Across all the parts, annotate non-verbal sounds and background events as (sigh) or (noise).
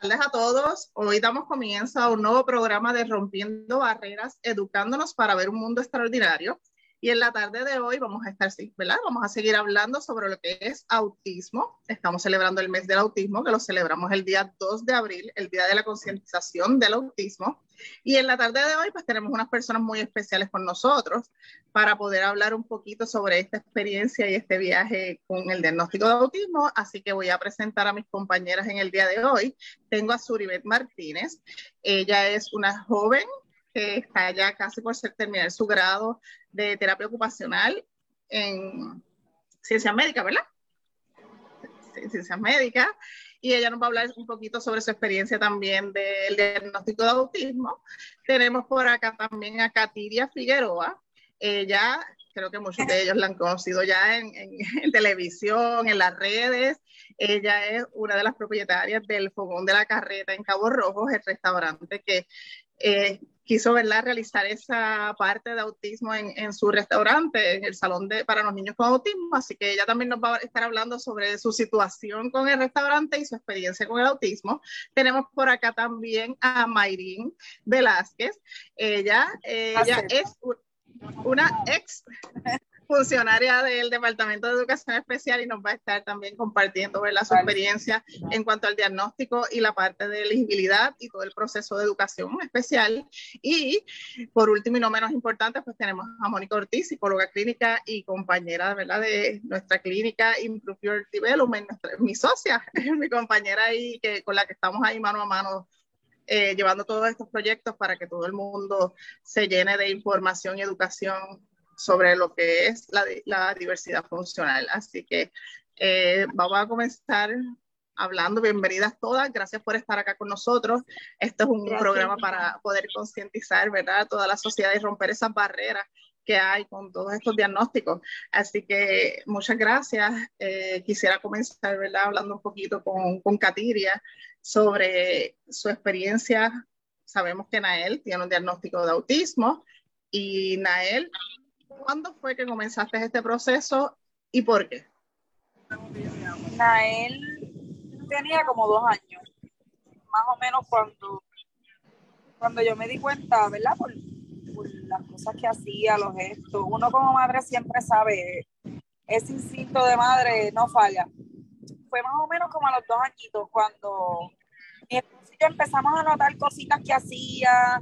Tardes a todos. Hoy damos comienzo a un nuevo programa de Rompiendo Barreras, educándonos para ver un mundo extraordinario. Y en la tarde de hoy vamos a estar, ¿verdad? Vamos a seguir hablando sobre lo que es autismo. Estamos celebrando el mes del autismo, que lo celebramos el día 2 de abril, el día de la concientización del autismo. Y en la tarde de hoy, pues tenemos unas personas muy especiales con nosotros para poder hablar un poquito sobre esta experiencia y este viaje con el diagnóstico de autismo. Así que voy a presentar a mis compañeras en el día de hoy. Tengo a Suribet Martínez. Ella es una joven que está ya casi por terminar su grado de terapia ocupacional en ciencias médicas, ¿verdad? Ciencias médicas. Y ella nos va a hablar un poquito sobre su experiencia también del diagnóstico de autismo. Tenemos por acá también a Katiria Figueroa. Ella, creo que muchos de ellos la han conocido ya en, en (laughs) televisión, en las redes. Ella es una de las propietarias del Fogón de la Carreta en Cabo Rojo, el restaurante que eh, quiso ¿verdad? realizar esa parte de autismo en, en, su restaurante, en el salón de, para los niños con autismo, así que ella también nos va a estar hablando sobre su situación con el restaurante y su experiencia con el autismo. Tenemos por acá también a Mayrín Velázquez, ella, ella es una ex funcionaria del Departamento de Educación Especial y nos va a estar también compartiendo ¿verdad? su experiencia en cuanto al diagnóstico y la parte de elegibilidad y todo el proceso de educación especial. Y por último y no menos importante, pues tenemos a Mónica Ortiz, psicóloga clínica y compañera ¿verdad? de nuestra clínica Improve Your Development, mi socia, (laughs) mi compañera ahí que, con la que estamos ahí mano a mano eh, llevando todos estos proyectos para que todo el mundo se llene de información y educación sobre lo que es la, la diversidad funcional. Así que eh, vamos a comenzar hablando. Bienvenidas todas. Gracias por estar acá con nosotros. Este es un programa para poder concientizar, ¿verdad?, toda la sociedad y romper esas barreras que hay con todos estos diagnósticos. Así que muchas gracias. Eh, quisiera comenzar, ¿verdad?, hablando un poquito con, con Katiria sobre su experiencia. Sabemos que Nael tiene un diagnóstico de autismo y Nael ¿Cuándo fue que comenzaste este proceso y por qué? Nael tenía como dos años, más o menos cuando, cuando yo me di cuenta, ¿verdad? Por, las cosas que hacía, los gestos. Uno como madre siempre sabe, ese instinto de madre no falla. Fue más o menos como a los dos añitos cuando mi esposo yo empezamos a notar cositas que hacía,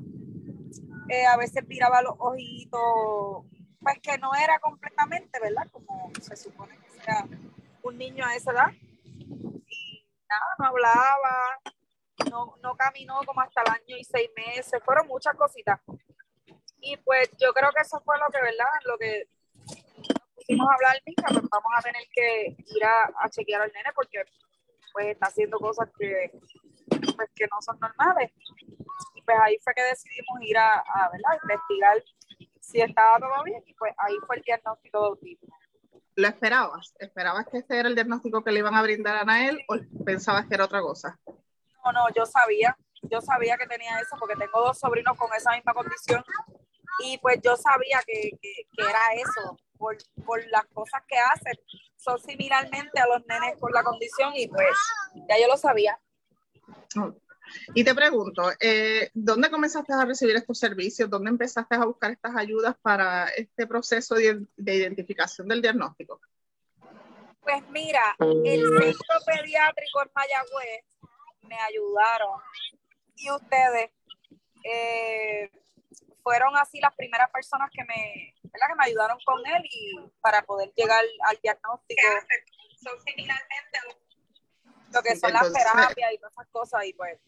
eh, a veces miraba los ojitos, pues que no era completamente, ¿verdad? Como se supone que sea un niño a esa edad. Y nada, no hablaba, no, no caminó como hasta el año y seis meses, fueron muchas cositas. Y pues yo creo que eso fue lo que, ¿verdad? Lo que pusimos a hablar, mija, pues vamos a tener que ir a, a, chequear al nene porque pues está haciendo cosas que, pues, que no son normales. Y pues ahí fue que decidimos ir a, a, ¿verdad? investigar si estaba todo bien, y pues ahí fue el diagnóstico de autismo. ¿Lo esperabas? ¿Esperabas que ese era el diagnóstico que le iban a brindar a Nael o pensabas que era otra cosa? No, no, yo sabía, yo sabía que tenía eso porque tengo dos sobrinos con esa misma condición y pues yo sabía que, que, que era eso, por, por, las cosas que hacen, son similarmente a los nenes con la condición y pues ya yo lo sabía. Y te pregunto, eh, ¿dónde comenzaste a recibir estos servicios? ¿Dónde empezaste a buscar estas ayudas para este proceso de, de identificación del diagnóstico? Pues mira, el centro pediátrico en Mayagüez me ayudaron y ustedes eh, fueron así las primeras personas que me, ¿verdad? que me ayudaron con él y para poder llegar al diagnóstico. Son similarmente lo que son las terapias y todas esas cosas y pues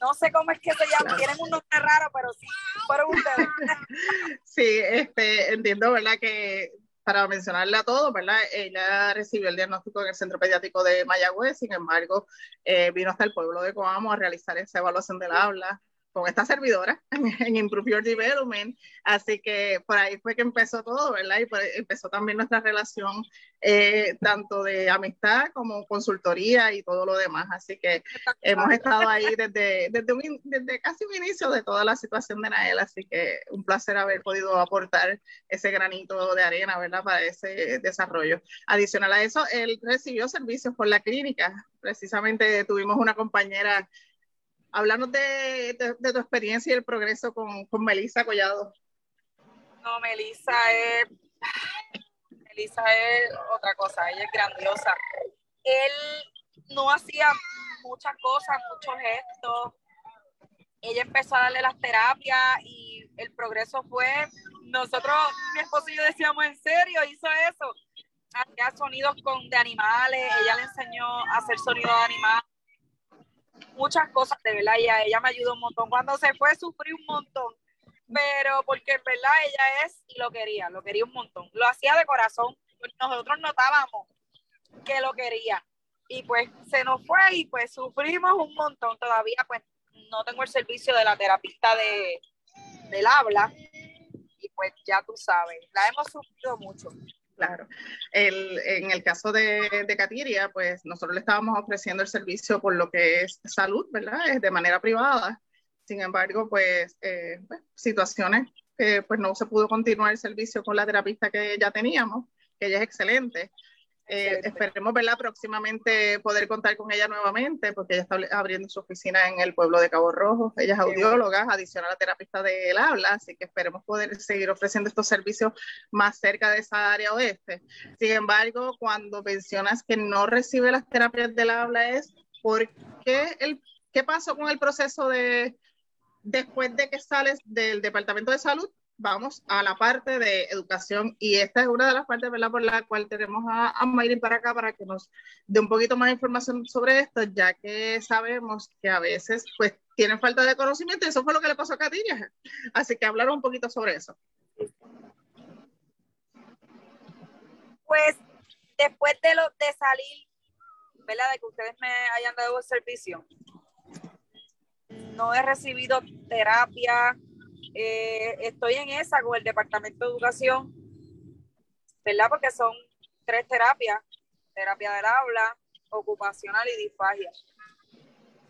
no sé cómo es que se llama, tienen un nombre raro, pero sí, fueron ustedes. (laughs) sí, este, entiendo, ¿verdad? Que para mencionarle a todos, ¿verdad? Ella recibió el diagnóstico en el Centro Pediátrico de Mayagüez, sin embargo, eh, vino hasta el pueblo de Coamo a realizar esa evaluación del habla con esta servidora (laughs) en Improve Your Development. Así que por ahí fue que empezó todo, ¿verdad? Y empezó también nuestra relación eh, tanto de amistad como consultoría y todo lo demás. Así que hemos estado ahí desde, desde, desde casi un inicio de toda la situación de Nael. Así que un placer haber podido aportar ese granito de arena, ¿verdad? Para ese desarrollo. Adicional a eso, él recibió servicios por la clínica. Precisamente tuvimos una compañera Háblanos de, tu experiencia y el progreso con, con Melissa Collado. No, Melissa es, Melissa es otra cosa, ella es grandiosa. Él no hacía muchas cosas, muchos gestos. Ella empezó a darle las terapias y el progreso fue, nosotros, mi esposo y yo decíamos, ¿en serio hizo eso? Hacía sonidos con, de animales, ella le enseñó a hacer sonidos de animales muchas cosas, de verdad, y ella me ayudó un montón. Cuando se fue, sufrí un montón, pero porque en verdad ella es y lo quería, lo quería un montón. Lo hacía de corazón, nosotros notábamos que lo quería. Y pues se nos fue y pues sufrimos un montón. Todavía pues no tengo el servicio de la terapista de, del habla. Y pues ya tú sabes, la hemos sufrido mucho. Claro. El, en el caso de, de Katiria, pues nosotros le estábamos ofreciendo el servicio por lo que es salud, ¿verdad? Es de manera privada. Sin embargo, pues, eh, pues, situaciones que pues no se pudo continuar el servicio con la terapista que ya teníamos, que ella es excelente. Eh, esperemos verla próximamente poder contar con ella nuevamente, porque ella está abriendo su oficina en el pueblo de Cabo Rojo. Ella es audióloga, adicional a terapista del habla, así que esperemos poder seguir ofreciendo estos servicios más cerca de esa área oeste. Sin embargo, cuando mencionas que no recibe las terapias del habla, es porque el, ¿qué pasó con el proceso de después de que sales del Departamento de Salud? Vamos a la parte de educación y esta es una de las partes ¿verdad? por la cual tenemos a, a Mayrin para acá para que nos dé un poquito más de información sobre esto, ya que sabemos que a veces pues tienen falta de conocimiento y eso fue lo que le pasó a Katia. Así que hablar un poquito sobre eso. Pues después de, lo, de salir, ¿verdad? De que ustedes me hayan dado el servicio, no he recibido terapia, eh, estoy en esa con el Departamento de Educación, ¿verdad? Porque son tres terapias, terapia del habla, ocupacional y disfagia.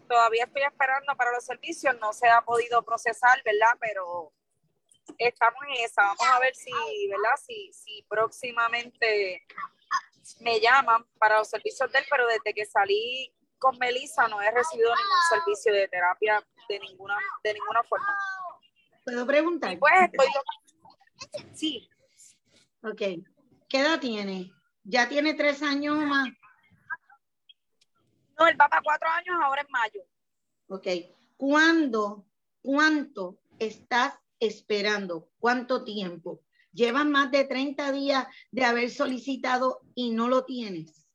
Todavía estoy esperando para los servicios, no se ha podido procesar, ¿verdad? Pero estamos en esa, vamos a ver si, ¿verdad? Si, si próximamente me llaman para los servicios de él, pero desde que salí con Melissa no he recibido ningún servicio de terapia de ninguna, de ninguna forma. ¿Puedo preguntar? Pues Sí. Ok. ¿Qué edad tiene? ¿Ya tiene tres años más? No, él va para cuatro años ahora en mayo. Ok. ¿Cuándo, cuánto estás esperando? ¿Cuánto tiempo? ¿Llevas más de 30 días de haber solicitado y no lo tienes?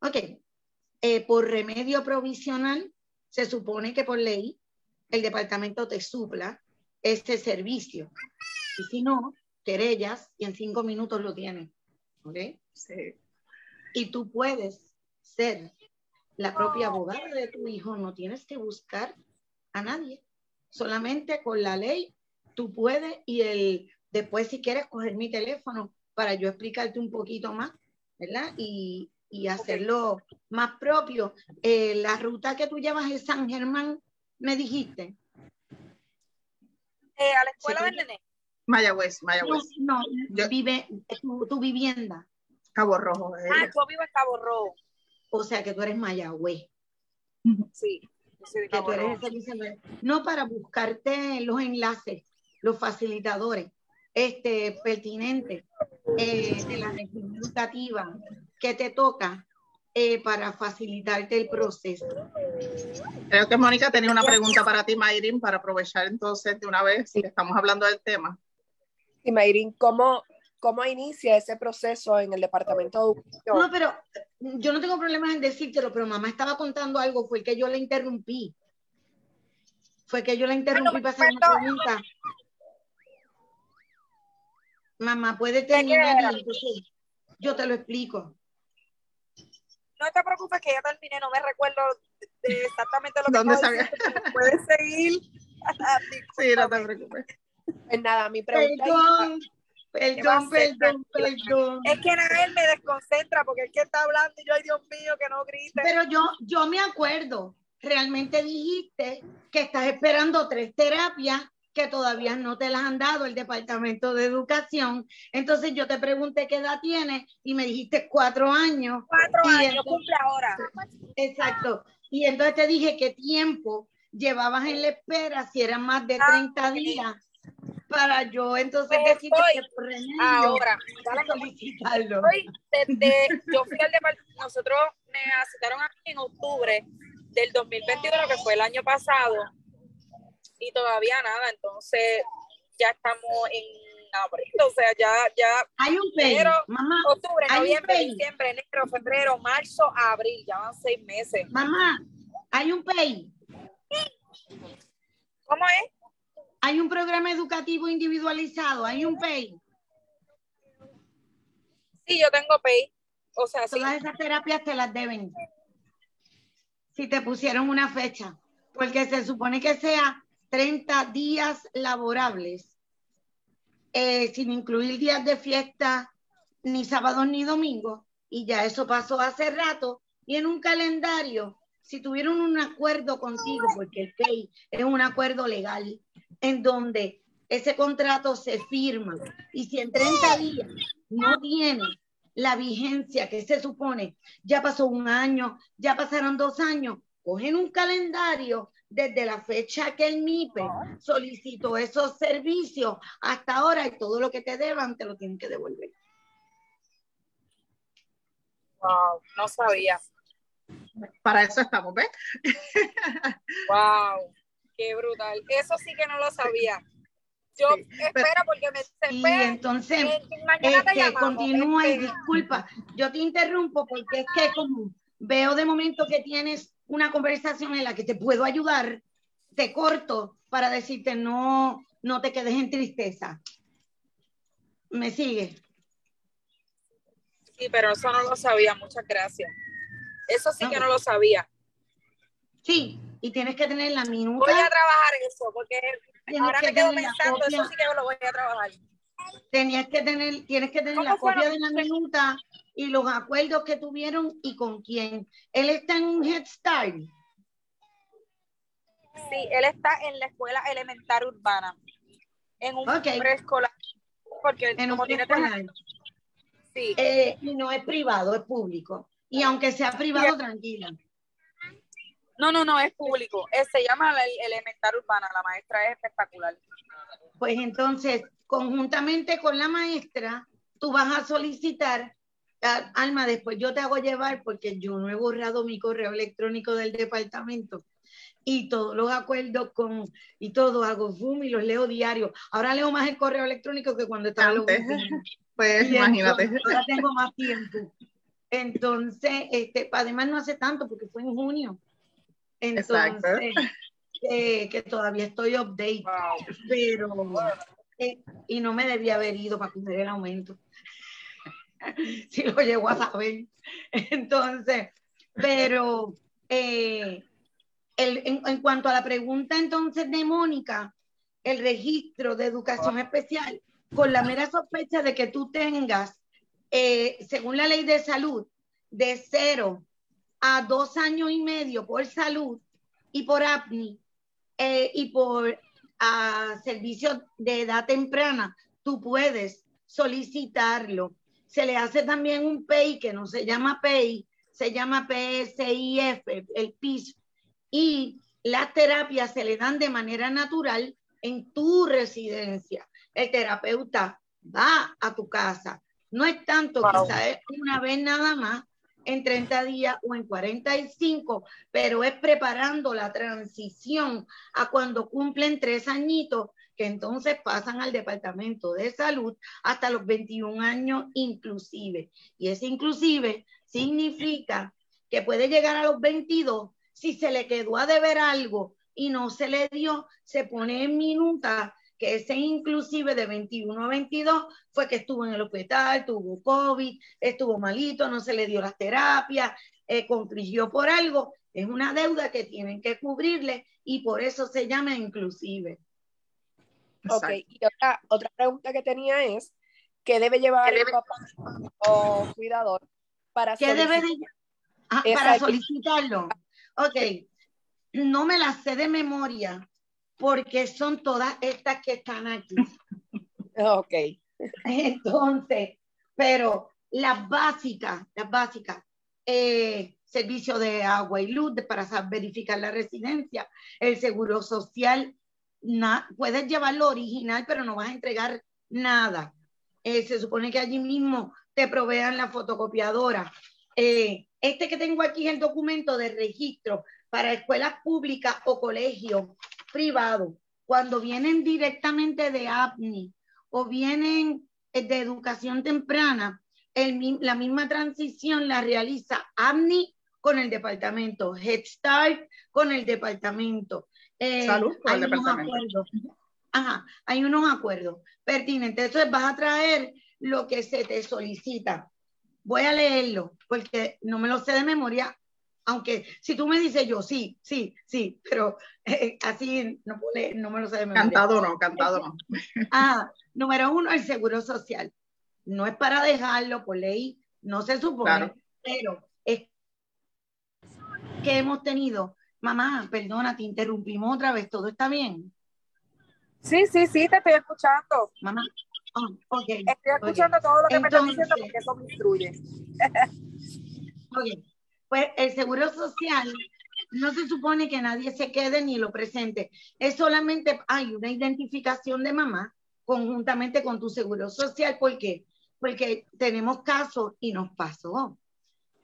Ok. Eh, por remedio provisional, se supone que por ley el departamento te supla este servicio. Y si no, querellas y en cinco minutos lo tienes. ¿Ok? Sí. Y tú puedes ser la propia abogada de tu hijo, no tienes que buscar a nadie. Solamente con la ley tú puedes y el después si quieres coger mi teléfono para yo explicarte un poquito más, ¿verdad? Y, y hacerlo más propio. Eh, la ruta que tú llevas es San Germán me dijiste? Eh, a la escuela del nene. Mayagüez, Mayagüez. No, no vive tu, vivienda. Cabo Rojo. Ah, yo vivo en Cabo Rojo. O sea que tú eres Mayagüez. Sí. no para buscarte los enlaces, los facilitadores este, pertinentes eh, de la región educativa que te toca eh, para facilitarte el proceso. Creo que Mónica tenía una pregunta para ti, Mayrin, para aprovechar entonces de una vez si estamos hablando del tema. Sí, Mayrin, ¿cómo, ¿cómo inicia ese proceso en el departamento de educación? No, pero yo no tengo problemas en decírtelo, pero mamá estaba contando algo, fue que yo la interrumpí. Fue que yo la interrumpí para hacer una pregunta. Mamá, puede terminar yo te lo explico no te preocupes que ya terminé, no me recuerdo de exactamente lo que ¿Dónde sabía? diciendo, puedes seguir. (laughs) Sí, no te preocupes. Pues nada, mi pregunta Perdón, ¿Qué va a perdón, perdón, perdón. Es que Nael me desconcentra porque es que está hablando y yo, ay Dios mío, que no grite. Pero yo, yo me acuerdo, realmente dijiste que estás esperando tres terapias que todavía no te las han dado el Departamento de Educación. Entonces yo te pregunté qué edad tienes y me dijiste cuatro años. Cuatro Y años, entonces- cumple ahora. Exacto. Y entonces te dije qué tiempo llevabas en la espera, si eran más de Ah, 30 ok. días, para yo entonces Pues decirte que Ahora, (laughs) solicitarlo. Hoy, desde, yo fui al departamento, nosotros me citaron aquí en octubre del 2021, que fue el año pasado, y todavía nada, entonces ya estamos en abril, o sea, ya, ya, Hay un mamá, octubre, noviembre, diciembre, enero, febrero, marzo, abril, ya van seis meses. mamá, hay un pay. ¿Cómo es? Hay un programa educativo individualizado, hay un pay. Sí, yo tengo pay, o sea, sí, Todas esas terapias te las deben. Si te pusieron una fecha, porque se supone que sea 30 días laborables, eh, sin incluir días de fiesta, ni sábados ni domingos, y ya eso pasó hace rato, y en un calendario, si tuvieron un acuerdo contigo, porque el PEI es un acuerdo legal, en donde ese contrato se firma, y si en 30 días no tiene la vigencia que se supone, ya pasó un año, ya pasaron dos años, cogen un calendario desde la fecha que el MIPE solicitó esos servicios hasta ahora y todo lo que te deban te lo tienen que devolver. wow, no sabía, Para eso estamos, ¿ves? (laughs) wow, qué brutal, eso sí que no lo sabía. Yo Sí, pero- espero porque me Y espera, entonces, eh, te llamamos, continúa y este, disculpa, yo te interrumpo porque es que como veo de momento que tienes una conversación en la que te puedo ayudar, te corto para decirte no, no te quedes en tristeza. ¿Me sigue? Sí, pero eso no lo sabía, muchas gracias. Eso sí No, que no lo sabía. Sí, y tienes que tener la Voy a minuta, trabajar eso, porque ahora que me quedo pensando, eso sí que lo voy a trabajar. tenías que tener, tienes que tener ¿Cómo la copia de la minuta y los acuerdos que tuvieron y con quién. Él está en un Head Start. Sí, él está en la escuela elemental urbana, en un Ok. preescolar, porque En un como tiene preescolar. años, sí, Eh, y no es privado, es público. Y aunque sea privado, tranquila. no, no, no, es público, Eh, se llama la elemental urbana, la maestra es espectacular. Pues entonces, conjuntamente con la maestra, tú vas a solicitar, Alma, después yo te hago llevar porque yo no he borrado mi correo electrónico del departamento y todos los acuerdos con, y todo hago zoom y los leo diario. Ahora leo más el correo electrónico que cuando estaba Antes. oficina. Pues Y imagínate. entonces, ahora tengo más tiempo. Entonces, este, además no hace tanto porque fue en junio. Entonces, eh, que todavía estoy update, Wow. pero eh, y no me debía haber ido para coger el aumento. (laughs) si lo llego a saber. Entonces, pero eh, el- en, cuanto a la pregunta entonces de Mónica, el registro de educación especial, con la mera sospecha de que tú tengas, eh, según la ley de salud, de cero a dos años y medio por salud y por APNI eh, y por ah, servicios de edad temprana, tú puedes solicitarlo. Se le hace también un PEI que no se llama PEI, se llama PSIF, el PIS, y las terapias se le dan de manera natural en tu residencia. El terapeuta va a tu casa. No es tanto, Wow. quizás es una vez nada más, en 30 días o en 45, pero es preparando la transición a cuando cumplen tres añitos, que entonces pasan al Departamento de Salud hasta los 21 años inclusive. Y ese inclusive significa que puede llegar a los 22 si se le quedó a deber algo y no se le dio, se pone en minuta que ese inclusive de 21 a 22 fue que estuvo en el hospital, tuvo COVID, estuvo malito, no se le dio las terapias eh, confligió por algo, es una deuda que tienen que cubrirle y por eso se llama inclusive. Ok, y otra, otra pregunta que tenía es, ¿qué debe llevar el papá o cuidador para ¿Qué debe de, ah, para solicitarlo? Ok, no me las sé de memoria porque son todas estas que están aquí. (laughs) Ok. Entonces, pero las básicas, las básicas, eh, servicio de agua y luz para verificar la residencia, el seguro social, puedes llevarlo original, pero no vas a entregar nada. Eh, se supone que allí mismo te provean la fotocopiadora. Eh, este que tengo aquí es el documento de registro para escuelas públicas o colegios privados. Cuando vienen directamente de APNI o vienen de educación temprana, la misma transición la realiza APNI con el departamento, Head Start con el departamento. Eh, Salud con el departamento. Ajá, hay unos acuerdos pertinentes. Entonces vas a traer lo que se te solicita. Voy a leerlo porque no me lo sé de memoria, aunque si tú me dices yo, sí, sí, sí, pero eh, así no, no, me lo sé de memoria. Cantado no, cantado no. (laughs) Ah, número uno, el seguro social. No es para dejarlo por ley, no se supone, pero es que hemos tenido. Mamá, perdona, te interrumpimos otra vez, ¿todo está bien? Sí, sí, sí, te estoy escuchando. Mamá, oh, Estoy escuchando todo lo que me estás diciendo porque eso me instruye. (laughs) ok, pues el seguro social no se supone que nadie se quede ni lo presente. Es solamente hay una identificación de mamá conjuntamente con tu seguro social. ¿Por qué? Porque tenemos casos y nos pasó,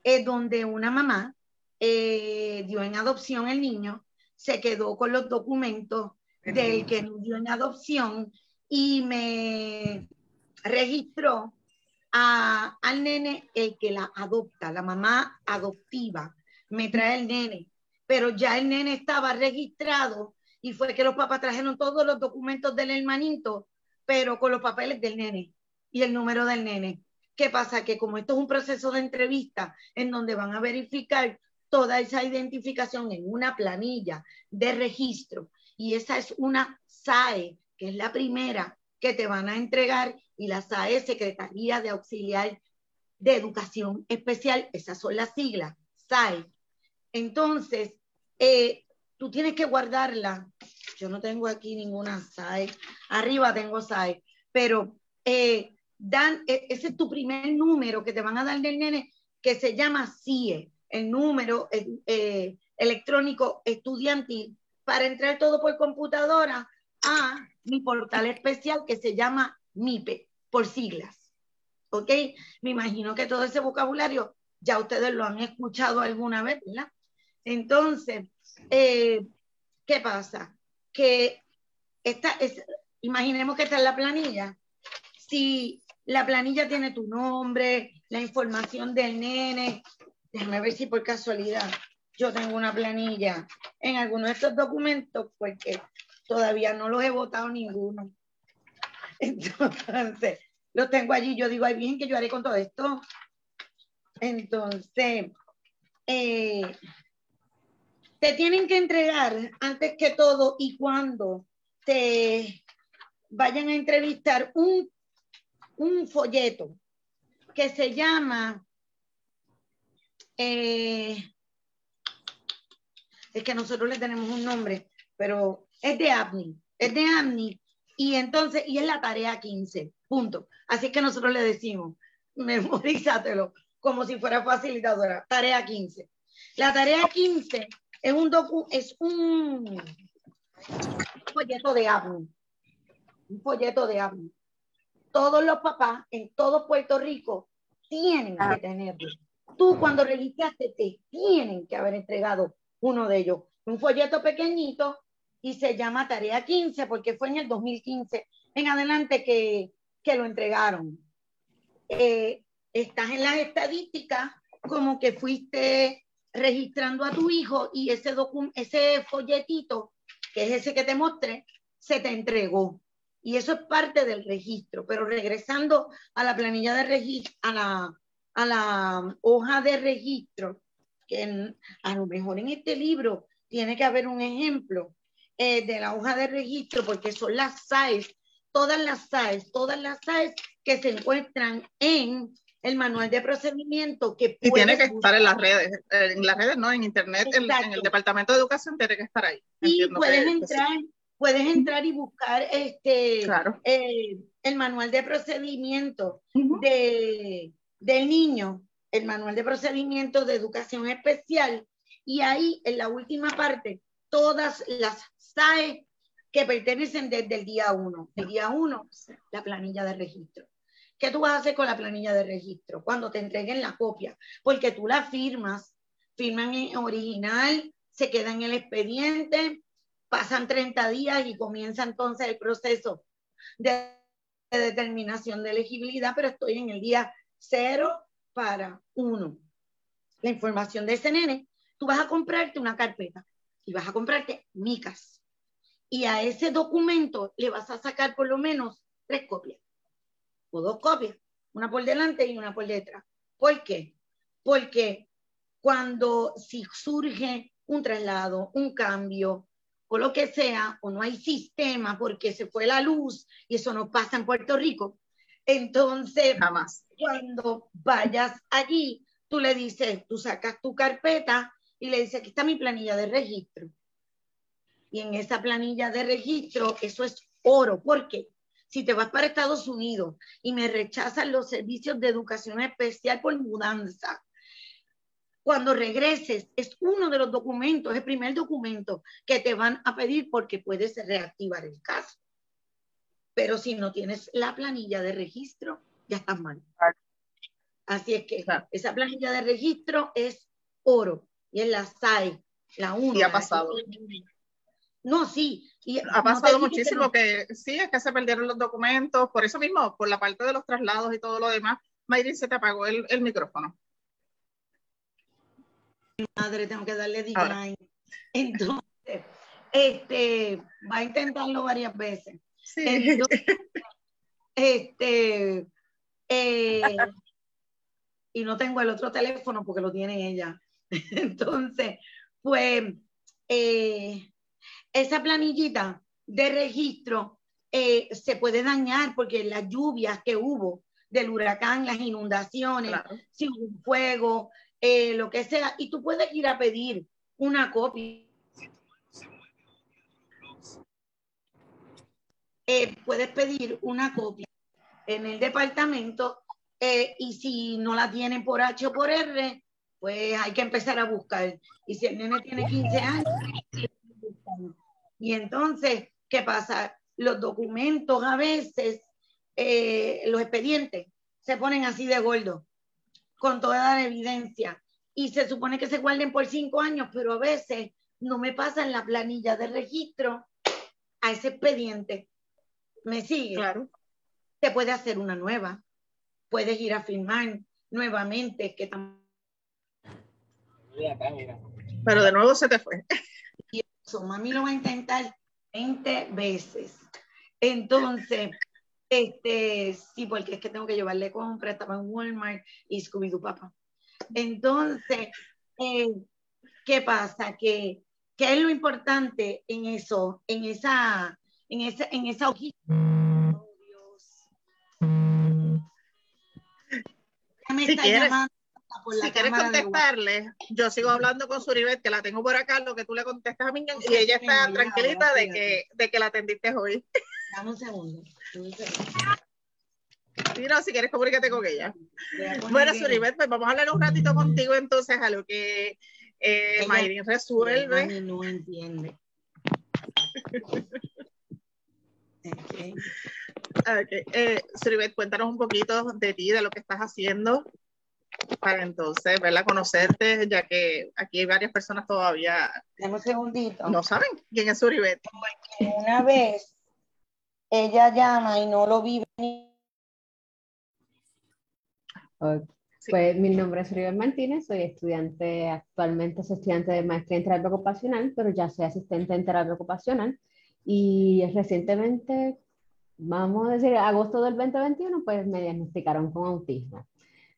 es donde una mamá eh, dio en adopción el niño, se quedó con los documentos del que dio en adopción y me registró a, al nene el que la adopta, la mamá adoptiva, me trae el nene, pero ya el nene estaba registrado y fue que los papás trajeron todos los documentos del hermanito, pero con los papeles del nene y el número del nene. ¿Qué pasa? Que como esto es un proceso de entrevista en donde van a verificar toda esa identificación en una planilla de registro y esa es una SAE, que es la primera que te van a entregar y la SAE, Secretaría de Auxiliar de Educación Especial, esas son las siglas, SAE. Entonces, eh, tú tienes que guardarla. Yo no tengo aquí ninguna SAE. Arriba tengo SAE, pero eh, dan, e, ese es tu primer número que te van a dar del nene, que se llama CIE, el número eh, electrónico estudiantil, para entrar todo por computadora a mi portal especial que se llama MIPE, por siglas. ¿Ok? Me imagino que todo ese vocabulario ya ustedes lo han escuchado alguna vez, ¿verdad? Entonces, eh, ¿qué pasa? Que esta es, imaginemos que está en la planilla. Si la planilla tiene tu nombre, la información del nene, déjame ver si por casualidad yo tengo una planilla en alguno de estos documentos, porque todavía no los he votado ninguno. (laughs) Entonces, lo tengo allí. Yo digo, ay, bien, que yo haré con todo esto? Entonces, eh, te tienen que entregar antes que todo y cuando te vayan a entrevistar un, un folleto que se llama, eh, es que nosotros le tenemos un nombre, pero es de APNI, es de APNI y entonces, y es la tarea 15, punto. Así que nosotros le decimos, memorízatelo como si fuera facilitadora, tarea 15. La tarea 15 es un docu, es un folleto de APNI, un folleto de APNI. Todos los papás en todo Puerto Rico tienen que tenerlo. Tú cuando registraste te tienen que haber entregado uno de ellos, un folleto pequeñito y se llama Tarea 15 porque fue en el 2015 en adelante que, que lo entregaron. Eh, estás en las estadísticas como que fuiste registrando a tu hijo y ese, ese folletito, que es ese que te mostré, se te entregó. Y eso es parte del registro. Pero regresando a la planilla de registro, a la, a la hoja de registro, que a lo mejor en este libro tiene que haber un ejemplo eh, de la hoja de registro, porque son las SAES, todas las SAES, todas las SAES que se encuentran en el manual de procedimiento que y tiene que estar en las redes en las redes no en internet en, el departamento de educación tiene que estar ahí. Y puedes entrar puedes entrar y buscar este eh, el manual de procedimiento de, del niño el manual de procedimiento de educación especial. Y ahí en la última parte todas las SAE que pertenecen desde el día 1 el día 1 la planilla de registro. ¿Qué tú vas a hacer con la planilla de registro cuando te entreguen la copia? Porque tú la firmas, firman en original, se queda en el expediente, pasan 30 días y comienza entonces el proceso de, determinación de elegibilidad, pero estoy en el día cero para uno. La información de ese tú vas a comprarte una carpeta y vas a comprarte micas. Y a ese documento le vas a sacar por lo menos tres copias o dos copias, una por delante y una por detrás. ¿Por qué? Porque cuando si surge un traslado, un cambio o lo que sea, o no hay sistema porque se fue la luz y eso no pasa en Puerto Rico, entonces jamás. Cuando vayas allí, tú le dices, tú sacas tu carpeta y le dices, aquí está mi planilla de registro. Y en esa planilla de registro, eso es oro. ¿Por qué? si te vas para Estados Unidos y me rechazan los servicios de educación especial por mudanza, cuando regreses, es uno de los documentos, el primer documento que te van a pedir porque puedes reactivar el caso. Pero si no tienes la planilla de registro, ya estás mal. Así es que esa planilla de registro es oro y es la SAE, la 1. Y ha pasado. No, sí. Y ha pasado muchísimo que, sí, es que se perdieron los documentos, por eso mismo, por la parte de los traslados y todo lo demás. Mayrin, se te apagó el, el micrófono. Madre, tengo que darle decline. Entonces, este, va a intentarlo varias veces. Sí. este, eh, y no tengo el otro teléfono porque lo tiene ella. (laughs) Entonces, pues, eh, esa planillita de registro eh, se puede dañar porque las lluvias que hubo del huracán, las inundaciones, si hubo un fuego, eh, lo que sea, y tú puedes ir a pedir una copia. Eh, puedes pedir una copia en el departamento y si no la tienen por H o por R, pues hay que empezar a buscar. Y si el nene tiene 15 años, y entonces, ¿qué pasa? Los documentos a veces, eh, los expedientes, se ponen así de gordo, con toda la evidencia. Y se supone que se guarden por cinco años, pero a veces no me pasan la planilla de registro a ese expediente. ¿Me sigue? Claro. Te puede hacer una nueva. Puedes ir a firmar nuevamente. Que Pero de nuevo se te fue mami lo va a intentar 20 veces. Entonces, este, sí, porque es que tengo que llevarle compra, estaba en Walmart y Scooby-Doo papá. Entonces, eh, ¿qué pasa? Que, ¿Qué es lo importante en eso, en esa, en esa, en esa hojita? Oh, Dios. me está llamando si quieres contestarle, yo sigo hablando con Suribet, que la tengo por acá, lo que tú le contestas a mí, y ella está tranquilita de que, de que la atendiste hoy. Dame un segundo. Sí, no, si quieres comunícate con ella. Bueno, Suribet, pues vamos a hablar un ratito contigo entonces a lo que eh, Mayrin resuelve. No entiende. (laughs) okay. Okay. Eh, Suribet, cuéntanos un poquito de ti, de lo que estás haciendo para entonces, verla, conocerte, ya que aquí hay varias personas todavía. un segundito. No saben quién es Suribet. Porque una vez ella llama y no lo vive Pues mi nombre es Suribet Martínez, soy estudiante, actualmente soy estudiante de maestría en terapia ocupacional, pero ya soy asistente en terapia ocupacional y recientemente, vamos a decir, agosto del 2021, pues me diagnosticaron con autismo.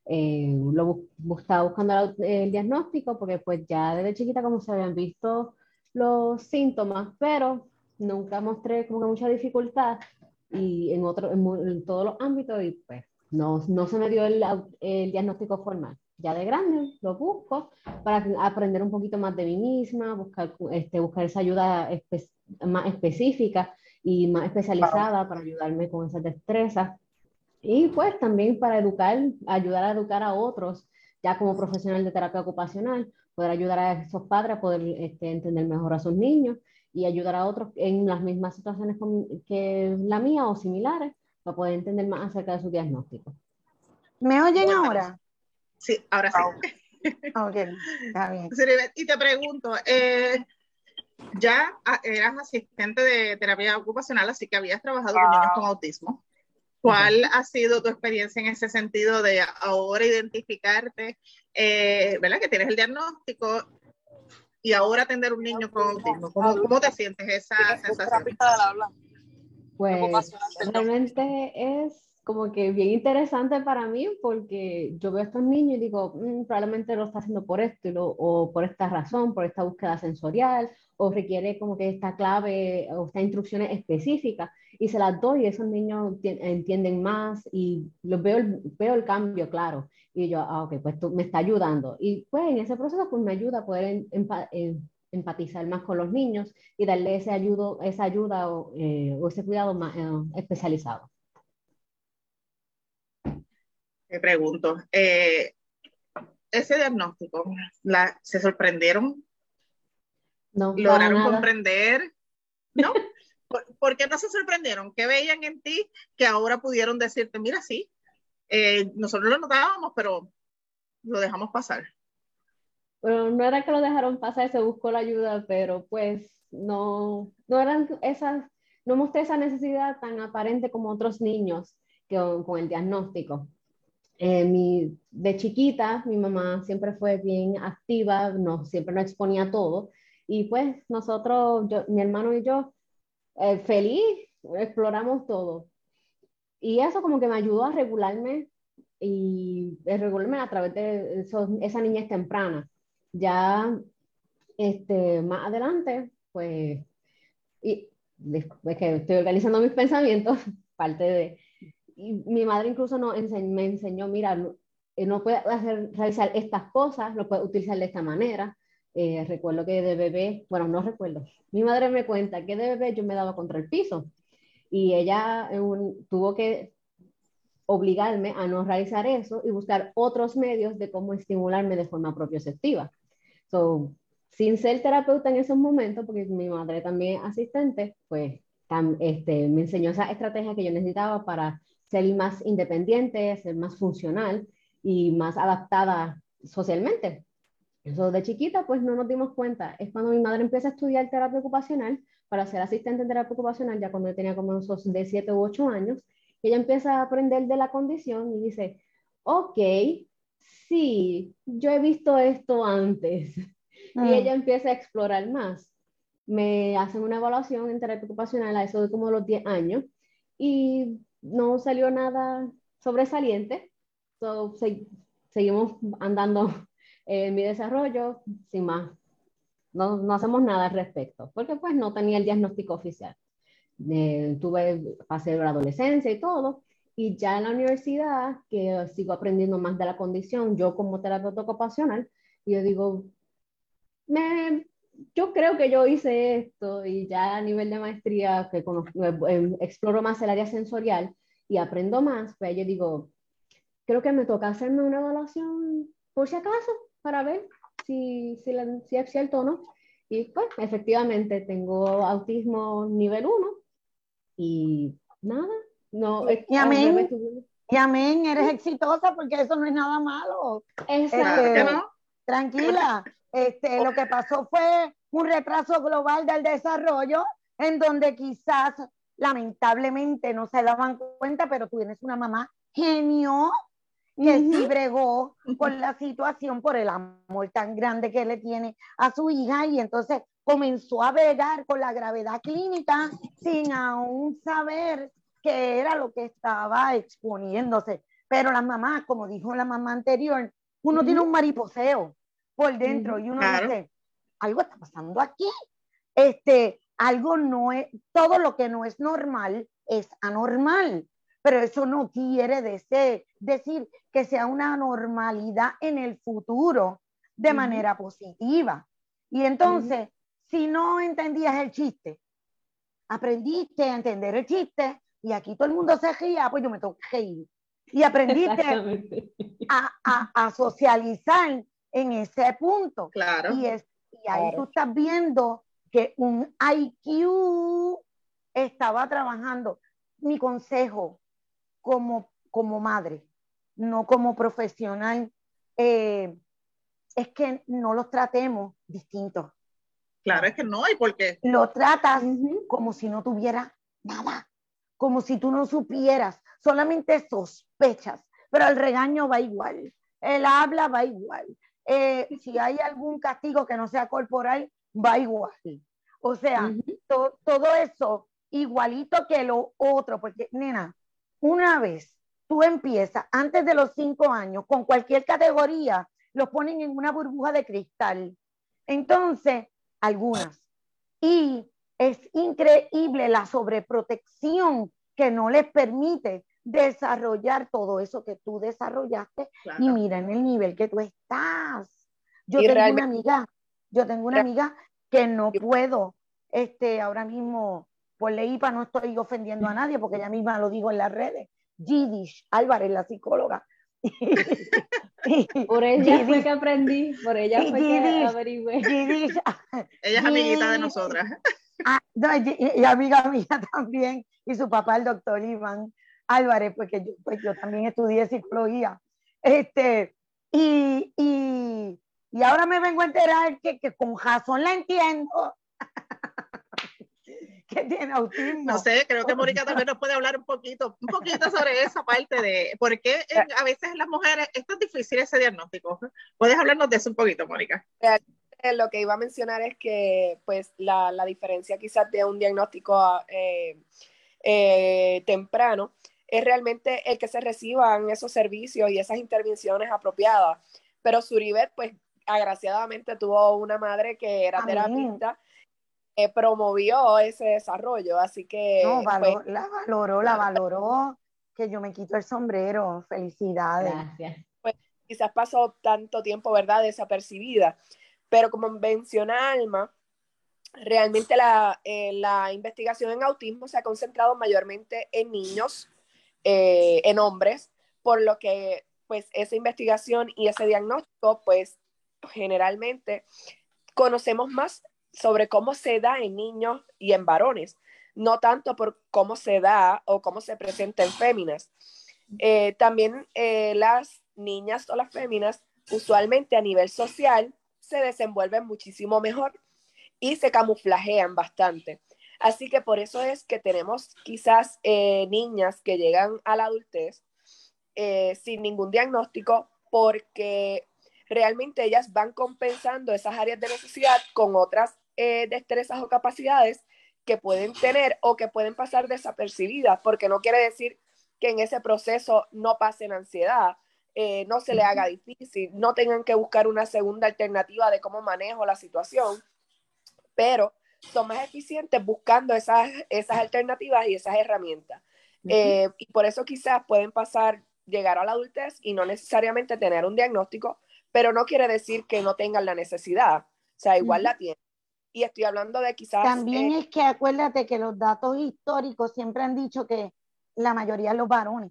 eh, lo estaba buscando el diagnóstico porque pues ya desde chiquita como se habían visto los síntomas, pero nunca mostré como que mucha dificultad y en, otro, en, todos los ámbitos y pues no, no se me dio el, el, diagnóstico formal. Ya de grande lo busco para aprender un poquito más de mí misma, buscar, este, buscar esa ayuda más específica y más especializada para ayudarme con esas destrezas. Y pues también para educar, ayudar a educar a otros, ya como profesional de terapia ocupacional, poder ayudar a esos padres a poder este, entender mejor a sus niños y ayudar a otros en las mismas situaciones que la mía o similares para poder entender más acerca de su diagnóstico. ¿Me oyen ahora? Sí, ahora sí. ok, está bien. Y te pregunto, eh, ya eras asistente de terapia ocupacional, así que habías trabajado con niños con autismo. ¿Cuál ha sido tu experiencia en ese sentido de ahora identificarte, eh, ¿verdad? Que tienes el diagnóstico y ahora atender un niño con autismo. ¿Cómo, cómo te sientes esa sensación? Pues realmente es como que bien interesante para mí porque yo veo a estos niños y digo, mm, probablemente lo está haciendo por esto o por esta razón, por esta búsqueda sensorial o requiere como que esta clave o estas instrucciones específicas y se las doy y esos niños entienden más y los veo, veo el cambio claro y yo, ah, ok, pues tú me está ayudando y pues en ese proceso pues me ayuda a poder empatizar más con los niños y darle ese ayudo, esa ayuda o, eh, o ese cuidado más eh, especializado. Te pregunto, eh, ese diagnóstico, la, ¿se sorprendieron? No, ¿Lograron comprender? ¿No? (laughs) ¿Por, qué no se sorprendieron? ¿Qué veían en ti que ahora pudieron decirte, mira, sí, eh, nosotros lo notábamos, pero lo dejamos pasar? Bueno, no era que lo dejaron pasar, se buscó la ayuda, pero pues no, no eran esas, no mostré esa necesidad tan aparente como otros niños que, con el diagnóstico. Eh, mi, de chiquita, mi mamá siempre fue bien activa, no, siempre nos exponía todo. Y pues nosotros, mi hermano y yo, eh, feliz, exploramos todo. Y eso como que me ayudó a regularme y a regularme a través de esa niñez temprana. Ya este, más adelante, pues, y que estoy organizando mis (laughs) pensamientos, parte de, y mi madre incluso no me enseñó, mira, no, eh, no puedes hacer, realizar estas cosas, lo puedes utilizar de esta manera. Eh, recuerdo que de bebé, bueno, no recuerdo, mi madre me cuenta que de bebé yo me daba contra el piso y ella tuvo que obligarme a no realizar eso y buscar otros medios de cómo estimularme de forma propioceptiva. So, sin ser terapeuta en esos momentos, porque mi madre también asistente, pues este, me enseñó esa estrategia que yo necesitaba para ser más independiente, ser más funcional y más adaptada socialmente. Eso de chiquita, pues no nos dimos cuenta. Es cuando mi madre empieza a estudiar terapia ocupacional para ser asistente en terapia ocupacional, ya cuando yo tenía como unos de 7 u 8 años, ella empieza a aprender de la condición y dice, ok, sí, yo he visto esto antes. (laughs) Y mm. ella empieza a explorar más. Me hacen una evaluación en terapia ocupacional a eso de como los 10 años y no salió nada sobresaliente. seguimos andando (laughs) en mi desarrollo sin más. No, hacemos nada al respecto, porque pues no tenía el diagnóstico oficial. Eh, tuve, pasé la adolescencia y todo, y ya en la universidad, que sigo aprendiendo más de la condición, yo como terapeuta ocupacional, yo digo, me, yo creo que yo hice esto y ya a nivel de maestría, que eh, exploro más el área sensorial y aprendo más, pues yo digo, creo que me toca hacerme una evaluación por si acaso, para ver si, si, si es cierto o no. Y pues efectivamente tengo autismo nivel 1 y nada, no. Y amén, y amén, eres exitosa porque eso no es nada malo. Exacto. Este, tranquila, este, lo que pasó fue un retraso global del desarrollo en donde quizás lamentablemente no se daban cuenta, pero tú tienes una mamá genio que sí bregó con la situación por el amor tan grande que le tiene a su hija y entonces comenzó a bregar con la gravedad clínica sin aún saber qué era lo que estaba exponiéndose. Pero las mamás, como dijo la mamá anterior, uno tiene un mariposeo por dentro y uno dice, algo está pasando aquí. Este, algo no es, todo lo que no es normal es anormal, pero eso no quiere decir que sea una normalidad en el futuro de manera positiva. Y entonces, si no entendías el chiste, aprendiste a entender el chiste y aquí todo el mundo se ría, pues yo me tengo que reír. Y aprendiste (laughs) a, a, socializar en ese punto. Claro. Y, es, y ahí tú estás viendo que un IQ estaba trabajando. Mi consejo como, como madre, no como profesional, eh, es que no los tratemos distintos. Claro, es que no, ¿y por qué? Lo tratas como si no tuviera nada, como si tú no supieras, solamente sospechas, pero el regaño va igual, el habla va igual, eh, si hay algún castigo que no sea corporal, va igual. O sea, todo eso igualito que lo otro, porque nena, una vez tú empiezas antes de los cinco años con cualquier categoría, los ponen en una burbuja de cristal. Entonces, algunas. Y es increíble la sobreprotección que no les permite desarrollar todo eso que tú desarrollaste y mira en el nivel que tú estás. Yo tengo una amiga, yo tengo una amiga que no puedo, este, ahora mismo por ley no estoy ofendiendo a nadie porque ella misma lo dijo en las redes. Yiddish, Álvarez, la psicóloga. (laughs) por ella fue que aprendí, por ella fue que averigüé. (laughs) ella es amiguita de nosotras. Ah, y, amiga mía también, y su papá, el doctor Iván Álvarez, porque yo, pues yo también estudié psicología. Este, y, y, y ahora me vengo a enterar que, que con razón la entiendo. (laughs) que tiene autismo. No sé, creo que Mónica también nos puede hablar un poquito, un poquito sobre esa parte de por qué a veces las mujeres es tan difícil ese diagnóstico. ¿Puedes hablarnos de eso un poquito, Mónica? Lo que iba a mencionar es que pues la, la diferencia quizás de un diagnóstico eh, eh, temprano es realmente el que se reciban esos servicios y esas intervenciones apropiadas. Pero Suribet, pues agraciadamente tuvo una madre que era terapista eh, promovió ese desarrollo, así que... No, pues, la valoró, la valoró, que yo me quito el sombrero, felicidades. Gracias. Pues quizás pasó tanto tiempo, ¿verdad?, desapercibida, pero como menciona Alma, realmente la, eh, la investigación en autismo se ha concentrado mayormente en niños, eh, en hombres, por lo que pues esa investigación y ese diagnóstico, pues generalmente conocemos más sobre cómo se da en niños y en varones, no tanto por cómo se da o cómo se presenta en féminas. Eh, también eh, las niñas o las féminas usualmente a nivel social se desenvuelven muchísimo mejor y se camuflajean bastante. Así que por eso es que tenemos quizás eh, niñas que llegan a la adultez sin ningún diagnóstico porque realmente ellas van compensando esas áreas de necesidad con otras eh, destrezas o capacidades que pueden tener o que pueden pasar desapercibidas, porque no quiere decir que en ese proceso no pasen ansiedad, eh, no se le haga difícil, no tengan que buscar una segunda alternativa de cómo manejo la situación, pero son más eficientes buscando esas, esas alternativas y esas herramientas. Eh, y por eso quizás pueden pasar, llegar a la adultez y no necesariamente tener un diagnóstico, pero no quiere decir que no tengan la necesidad. O sea, igual la tienen y estoy hablando de quizás... También eh, es que acuérdate que los datos históricos siempre han dicho que la mayoría de los varones.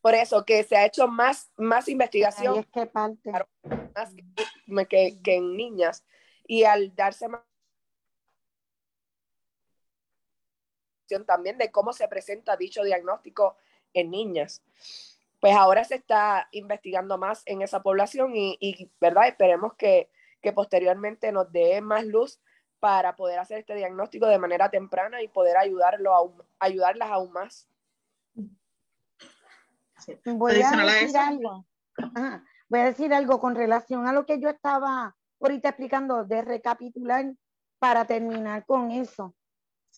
Por eso, que se ha hecho más, más investigación. es que parte. Más que, que, en niñas. Y al darse más también de cómo se presenta dicho diagnóstico en niñas. Pues ahora se está investigando más en esa población y, y ¿verdad? Esperemos que, que posteriormente nos dé más luz para poder hacer este diagnóstico de manera temprana y poder ayudarlo ayudarlas aún más. Voy a decir algo. Voy a decir algo con relación a lo que yo estaba ahorita explicando de recapitular para terminar con eso.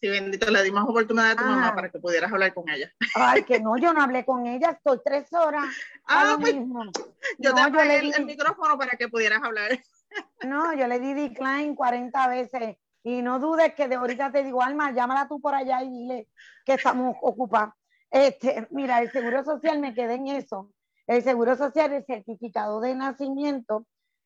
Sí, bendito, le dimos oportunidad a tu mamá Ah. para que pudieras hablar con ella. Ay, que no, yo no hablé con ella, estoy tres horas. (laughs) Ah, pues, mismo. (laughs) Yo No, te yo apagué le di- el micrófono para que pudieras hablar. (laughs) No, yo le di decline 40 veces y no dudes que de ahorita te digo, Alma, llámala tú por allá y dile que estamos ocupados. Este, mira, el Seguro Social me quedé en eso. El Seguro Social, el certificado de nacimiento,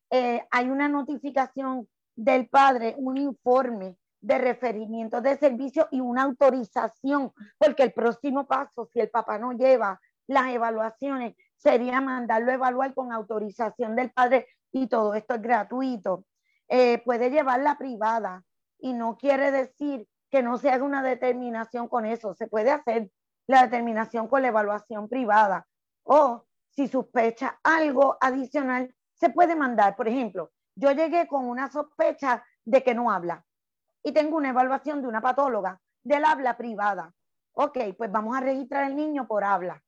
eh, hay una notificación del padre, un informe de referimiento de servicio y una autorización, porque el próximo paso, si el papá no lleva las evaluaciones, sería mandarlo a evaluar con autorización del padre y todo esto es gratuito. Eh, puede llevarla privada y no quiere decir que no se haga una determinación con eso. Se puede hacer la determinación con la evaluación privada o si sospecha algo adicional, se puede mandar. Por ejemplo, yo llegué con una sospecha de que no habla y tengo una evaluación de una patóloga del habla privada. Ok, pues vamos a registrar el niño por habla,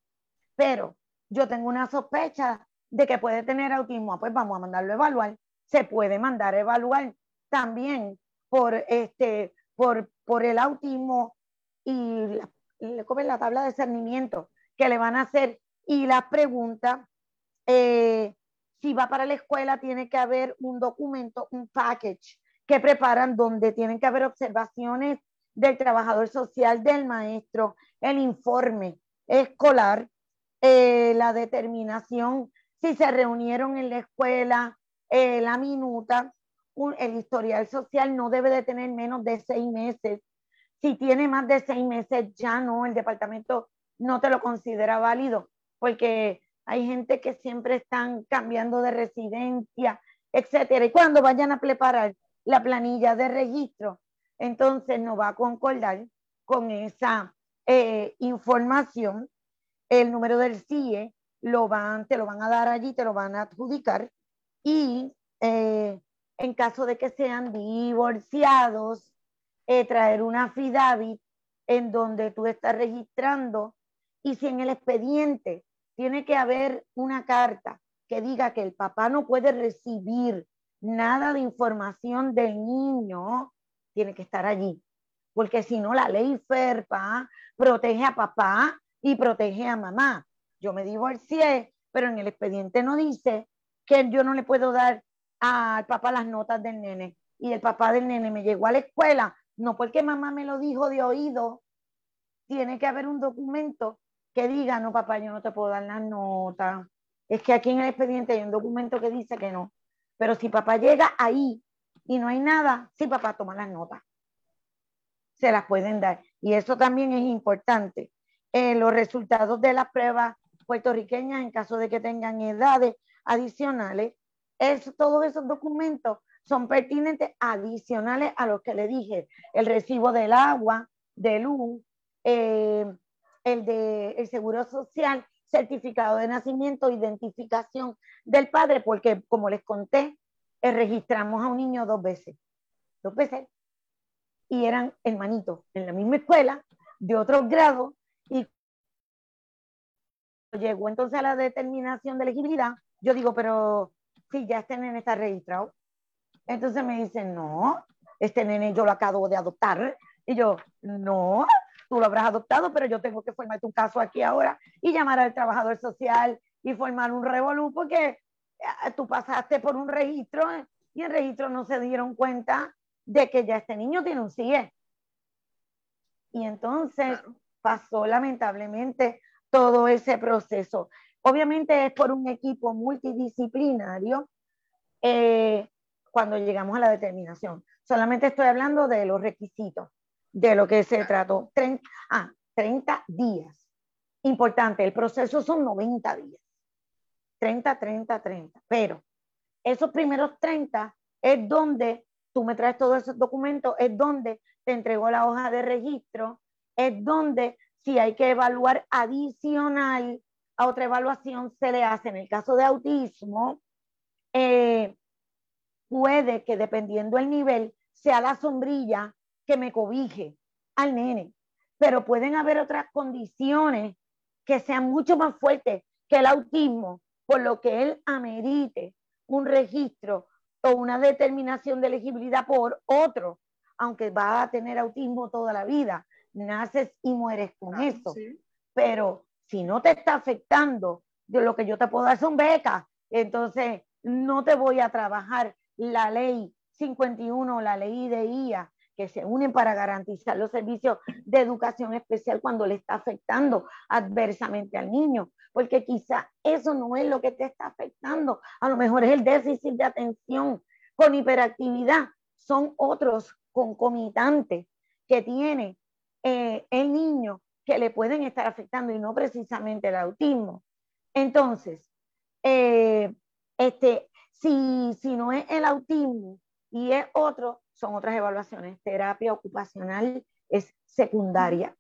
pero yo tengo una sospecha de que puede tener autismo, pues vamos a mandarlo a evaluar. Se puede mandar a evaluar también por, este, por, por el autismo y la, y ¿cómo es la tabla de cernimiento que le van a hacer y las preguntas. eh, si va para la escuela, tiene que haber un documento, un package que preparan donde tienen que haber observaciones del trabajador social, del maestro, el informe escolar, eh, la determinación, si se reunieron en la escuela, eh, la minuta, un- el historial social no debe de tener menos de seis meses. Si tiene más de seis meses, ya no, el departamento no te lo considera válido, porque hay gente que siempre están cambiando de residencia, etcétera. Y cuando vayan a preparar la planilla de registro, entonces no va a concordar con esa eh, información. El número del CIE lo van, te lo van a dar allí, te lo van a adjudicar. Y eh, en caso de que sean divorciados, eh, traer una affidavit en donde tú estás registrando. Y si en el expediente tiene que haber una carta que diga que el papá no puede recibir nada de información del niño, tiene que estar allí. Porque si no, la ley FERPA protege a papá y protege a mamá. Yo me divorcié, pero en el expediente no dice que yo no le puedo dar al papá las notas del nene. Y el papá del nene me llegó a la escuela, no porque mamá me lo dijo de oído, tiene que haber un documento que diga, no, papá, yo no te puedo dar las notas. Es que aquí en el expediente hay un documento que dice que no. Pero si papá llega ahí y no hay nada, sí, papá toma las notas. Se las pueden dar. Y eso también es importante. Eh, los resultados de las pruebas puertorriqueñas, en caso de que tengan edades adicionales, es, todos esos documentos son pertinentes adicionales a los que le dije. El recibo del agua, de luz, eh, el de el seguro social, certificado de nacimiento, identificación del padre, porque como les conté, eh, registramos a un niño dos veces, dos veces, y eran hermanitos en la misma escuela, de otros grados, y llegó entonces a la determinación de elegibilidad, yo digo, pero si ya este nene está registrado, entonces me dicen, no, este nene yo lo acabo de adoptar, y yo, no, tú lo habrás adoptado, pero yo tengo que formar un caso aquí ahora y llamar al trabajador social y formar un revolú porque eh, tú pasaste por un registro y el registro no se dieron cuenta de que ya este niño tiene un CIE. Y entonces pasó lamentablemente todo ese proceso. Obviamente es por un equipo multidisciplinario eh, cuando llegamos a la determinación. Solamente estoy hablando de los requisitos, de lo que se trató. 30, ah, 30 días. Importante, el proceso son 90 días. 30, 30, 30. Pero esos primeros 30 es donde tú me traes todos esos documentos, es donde te entrego la hoja de registro, es donde si hay que evaluar adicional a otra evaluación se le hace. En el caso de autismo, eh, puede que dependiendo el nivel sea la sombrilla que me cobije al nene, pero pueden haber otras condiciones que sean mucho más fuertes que el autismo, por lo que él amerite un registro o una determinación de elegibilidad por otro aunque va a tener autismo toda la vida, naces y mueres con eso. Pero si no te está afectando, de lo que yo te puedo dar son becas, entonces no te voy a trabajar la ley 51, la ley de IA, que se unen para garantizar los servicios de educación especial cuando le está afectando adversamente al niño, porque quizá eso no es lo que te está afectando, a lo mejor es el déficit de atención con hiperactividad, son otros concomitantes que tiene eh, el niño que le pueden estar afectando y no precisamente el autismo. Entonces, eh, este, si, si no es el autismo y es otro, son otras evaluaciones. Terapia ocupacional es secundaria.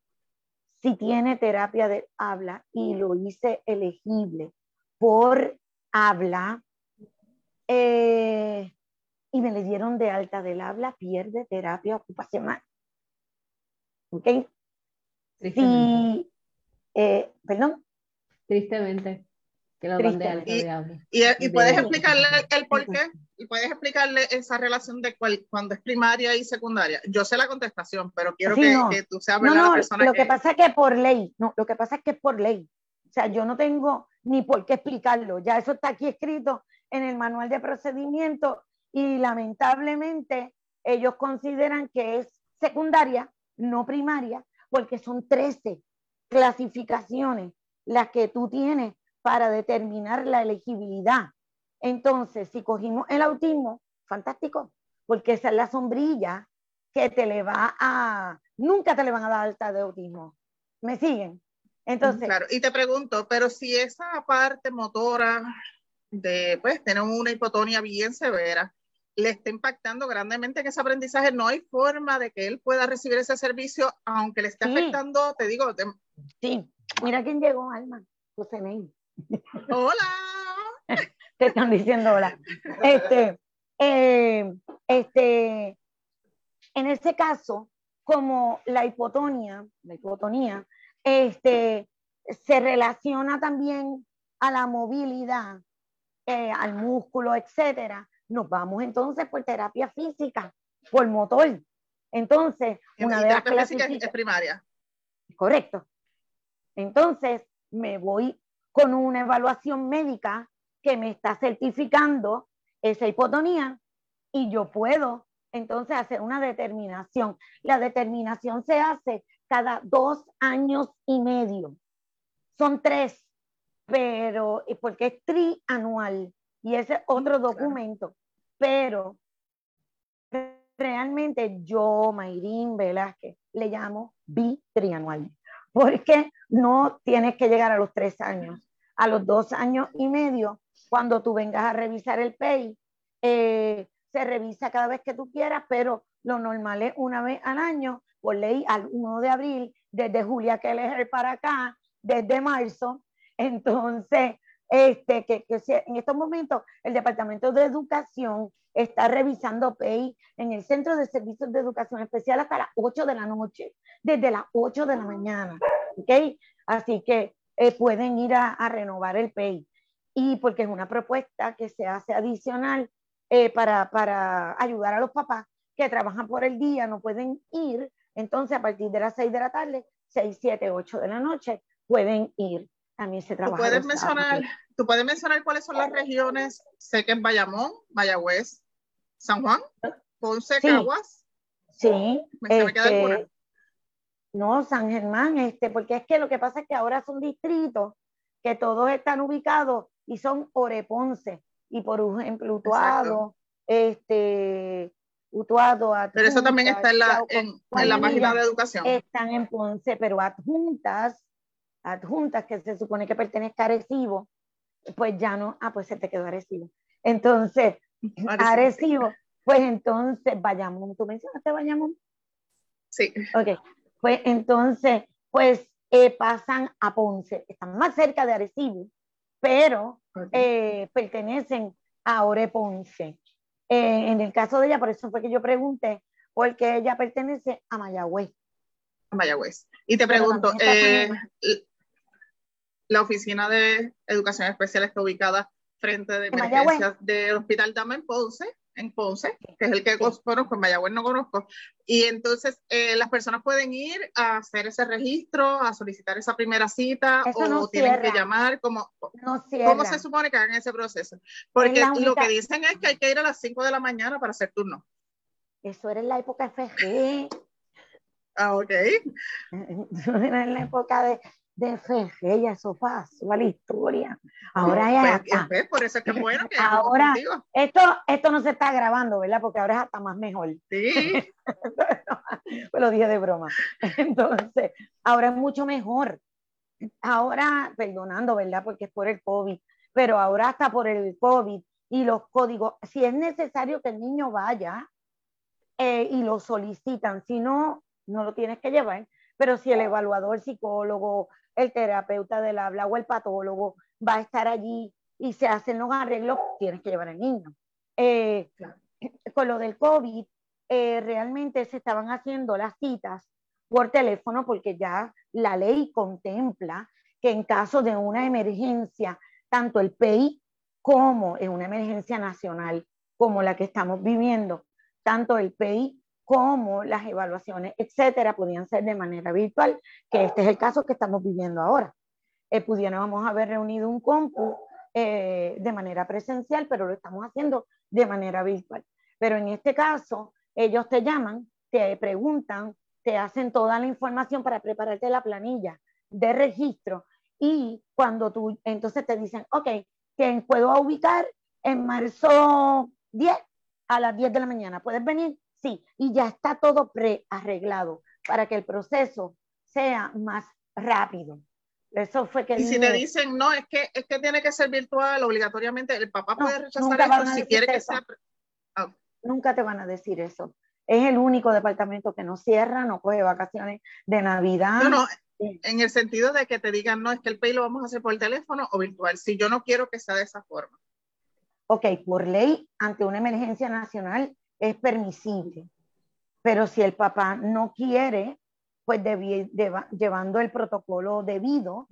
Si tiene terapia de habla y lo hice elegible por habla eh, y me le dieron de alta del habla, pierde terapia ocupacional. ¿Ok? Sí, eh, perdón. Tristemente. Que lo de alta y, de habla. Y, puedes explicarle el por qué y puedes explicarle esa relación de cuando es primaria y secundaria. Yo sé la contestación, pero quiero que, tú seas la persona lo que... pasa es que por ley, no, lo que pasa es que es por ley. O sea, yo no tengo ni por qué explicarlo. Ya eso está aquí escrito en el manual de procedimiento y lamentablemente ellos consideran que es secundaria, no primaria, porque son 13 clasificaciones las que tú tienes para determinar la elegibilidad. Entonces, si cogimos el autismo, fantástico, porque esa es la sombrilla que te le va a, nunca te le van a dar alta de autismo. ¿Me siguen? Entonces. Claro, y te pregunto, pero si esa parte motora de, pues, tener una hipotonía bien severa, le está impactando grandemente en ese aprendizaje, no hay forma de que él pueda recibir ese servicio, aunque le esté afectando, te digo. Sí, mira quién llegó, Alma, José Hola. (laughs) (laughs) te están diciendo hola. Este, eh, este, en ese caso, como la hipotonía, la hipotonía, este, se relaciona también a la movilidad, eh, al músculo, etcétera, nos vamos entonces por terapia física, por motor. Entonces, una vez terapia física es primaria. Correcto. Entonces, me voy con una evaluación médica que me está certificando esa hipotonía y yo puedo entonces hacer una determinación. La determinación se hace cada dos años y medio. Son tres, pero porque es trianual y ese otro documento, pero realmente yo, Mayrín Velázquez, le llamo bitrianual, porque no tienes que llegar a los tres años. A los dos años y medio cuando tú vengas a revisar el PEI, eh, se revisa cada vez que tú quieras, pero lo normal es una vez al año, por ley al 1 de abril, desde Julia Keller para acá, desde marzo. Entonces, este, que, en estos momentos el Departamento de Educación está revisando PEI en el Centro de Servicios de Educación Especial hasta las 8 de la noche, desde las 8 de la mañana. ¿okay? Así que eh, pueden ir a, a, renovar el PEI y porque es una propuesta que se hace adicional eh, para, para ayudar a los papás que trabajan por el día, no pueden ir, entonces a partir de las 6 de la tarde, 6, 7, 8 de la noche, pueden ir. También se trabaja. ¿Tú puedes, mencionar, ¿Tú puedes mencionar cuáles son las regiones? Sé que en Bayamón, Mayagüez, San Juan, Ponce, Caguas. Sí. ¿Me, este, no, San Germán, este, porque es que lo que pasa es que ahora son distritos que todos están ubicados y son Oreponce y por ejemplo Utuado, este, Utuado, Pero eso también está en la, en, la página de educación. Están en Ponce, pero adjuntas, adjuntas que se supone que pertenezca a Arecibo, pues ya no, ah, pues se te quedó Arecibo. Entonces, Arecibo, pues entonces Bayamón, ¿tú mencionaste Bayamón? Sí. Ok, pues entonces, pues eh, pasan a Ponce, están más cerca de Arecibo, pero eh, pertenecen a Ore Ponce. Eh, en el caso de ella, por eso fue que yo pregunté, porque ella pertenece a Mayagüez. A Mayagüez. Y te pregunto, eh, la oficina de educación especial está ubicada frente de emergencias del Hospital Dama en Ponce. En Ponce, que es el que conozco, en Mayagüez no conozco. Y entonces eh, las personas pueden ir a hacer ese registro, a solicitar esa primera cita o tienen que llamar. ¿Cómo, ¿Cómo se supone que hagan ese proceso? Porque lo que dicen es que hay que ir a las 5 de la mañana para hacer turno. Eso era en la época FG. Ah, ok. (laughs) Eso era en la época de, de FG, ya eso pasó a la historia. Ahora ya. Pues, pues, por eso es que bueno que ahora esto, esto no se está grabando, ¿verdad? Porque ahora es hasta más mejor. Sí. (laughs) pues lo dije de broma. Entonces, ahora es mucho mejor. Ahora, perdonando, ¿verdad? Porque es por el COVID, pero ahora hasta por el COVID y los códigos, si es necesario que el niño vaya eh, y lo solicitan, si no, no lo tienes que llevar, pero si el evaluador psicólogo, el terapeuta del habla o el patólogo va a estar allí y se hacen los arreglos, tienes que llevar al niño. Eh, con lo del COVID, eh, realmente se estaban haciendo las citas por teléfono porque ya la ley contempla que en caso de una emergencia, tanto el PEI como en una emergencia nacional como la que estamos viviendo, tanto el PEI como las evaluaciones, etcétera, podían ser de manera virtual, que este es el caso que estamos viviendo ahora. Eh, pudiéramos haber reunido un compu eh, de manera presencial, pero lo estamos haciendo de manera virtual. Pero en este caso, ellos te llaman, te preguntan, te hacen toda la información para prepararte la planilla de registro y cuando tú, entonces te dicen, ok, ¿quién puedo ubicar en marzo 10 a las 10 de la mañana? ¿Puedes venir? Sí, y ya está todo prearreglado para que el proceso sea más rápido. Eso fue que... Y si te dicen, no, es que, es que tiene que ser virtual, obligatoriamente, el papá puede rechazar esto si quiere que sea... Ah. Nunca te van a decir eso. Es el único departamento que no cierra, no coge vacaciones de Navidad. No, no, en el sentido de que te digan, no, es que el PAY lo vamos a hacer por teléfono o virtual, si yo no quiero que sea de esa forma. Ok, por ley, ante una emergencia nacional, es permisible. Pero si el papá no quiere, pues llevando el protocolo debido,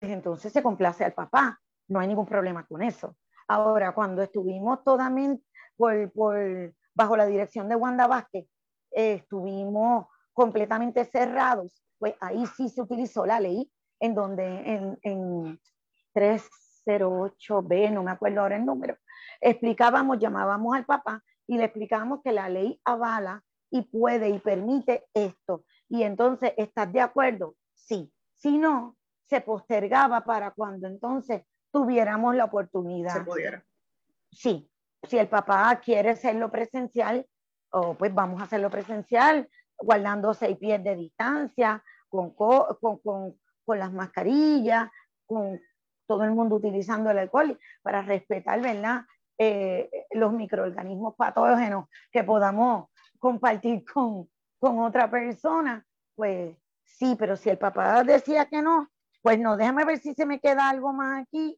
pues entonces se complace al papá. No hay ningún problema con eso. Ahora, cuando estuvimos totalmente por, bajo la dirección de Wanda Vázquez, eh, estuvimos completamente cerrados, pues ahí sí se utilizó la ley en donde en, en 308B, no me acuerdo ahora el número, explicábamos, llamábamos al papá y le explicábamos que la ley avala y puede y permite esto. Y entonces, ¿estás de acuerdo? Sí. Si no, se postergaba para cuando entonces tuviéramos la oportunidad. Se pudiera. Sí. Si el papá quiere hacerlo presencial, oh, pues vamos a hacerlo presencial, guardando seis pies de distancia, con, con, con, con las mascarillas, con todo el mundo utilizando el alcohol para respetar, ¿verdad? Eh, los microorganismos patógenos que podamos compartir con, con otra persona, pues sí, pero si el papá decía que no, pues no, déjame ver si se me queda algo más aquí.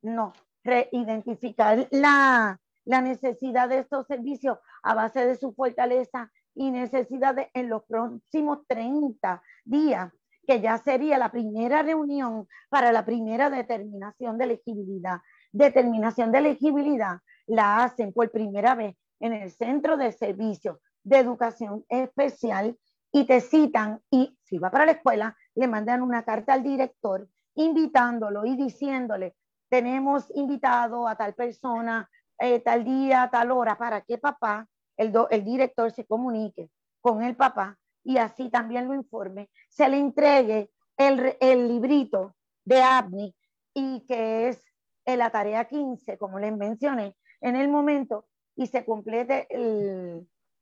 No, reidentificar la, la necesidad de estos servicios a base de su fortaleza y necesidades en los próximos 30 días, que ya sería la primera reunión para la primera determinación de elegibilidad determinación de elegibilidad la hacen por primera vez en el Centro de Servicios de Educación Especial y te citan y si va para la escuela, le mandan una carta al director invitándolo y diciéndole, tenemos invitado a tal persona, eh, tal día, tal hora, para que papá, el, el director se comunique con el papá y así también lo informe, se le entregue el, el librito de ABNI y que es en la tarea 15, como les mencioné, en el momento y se complete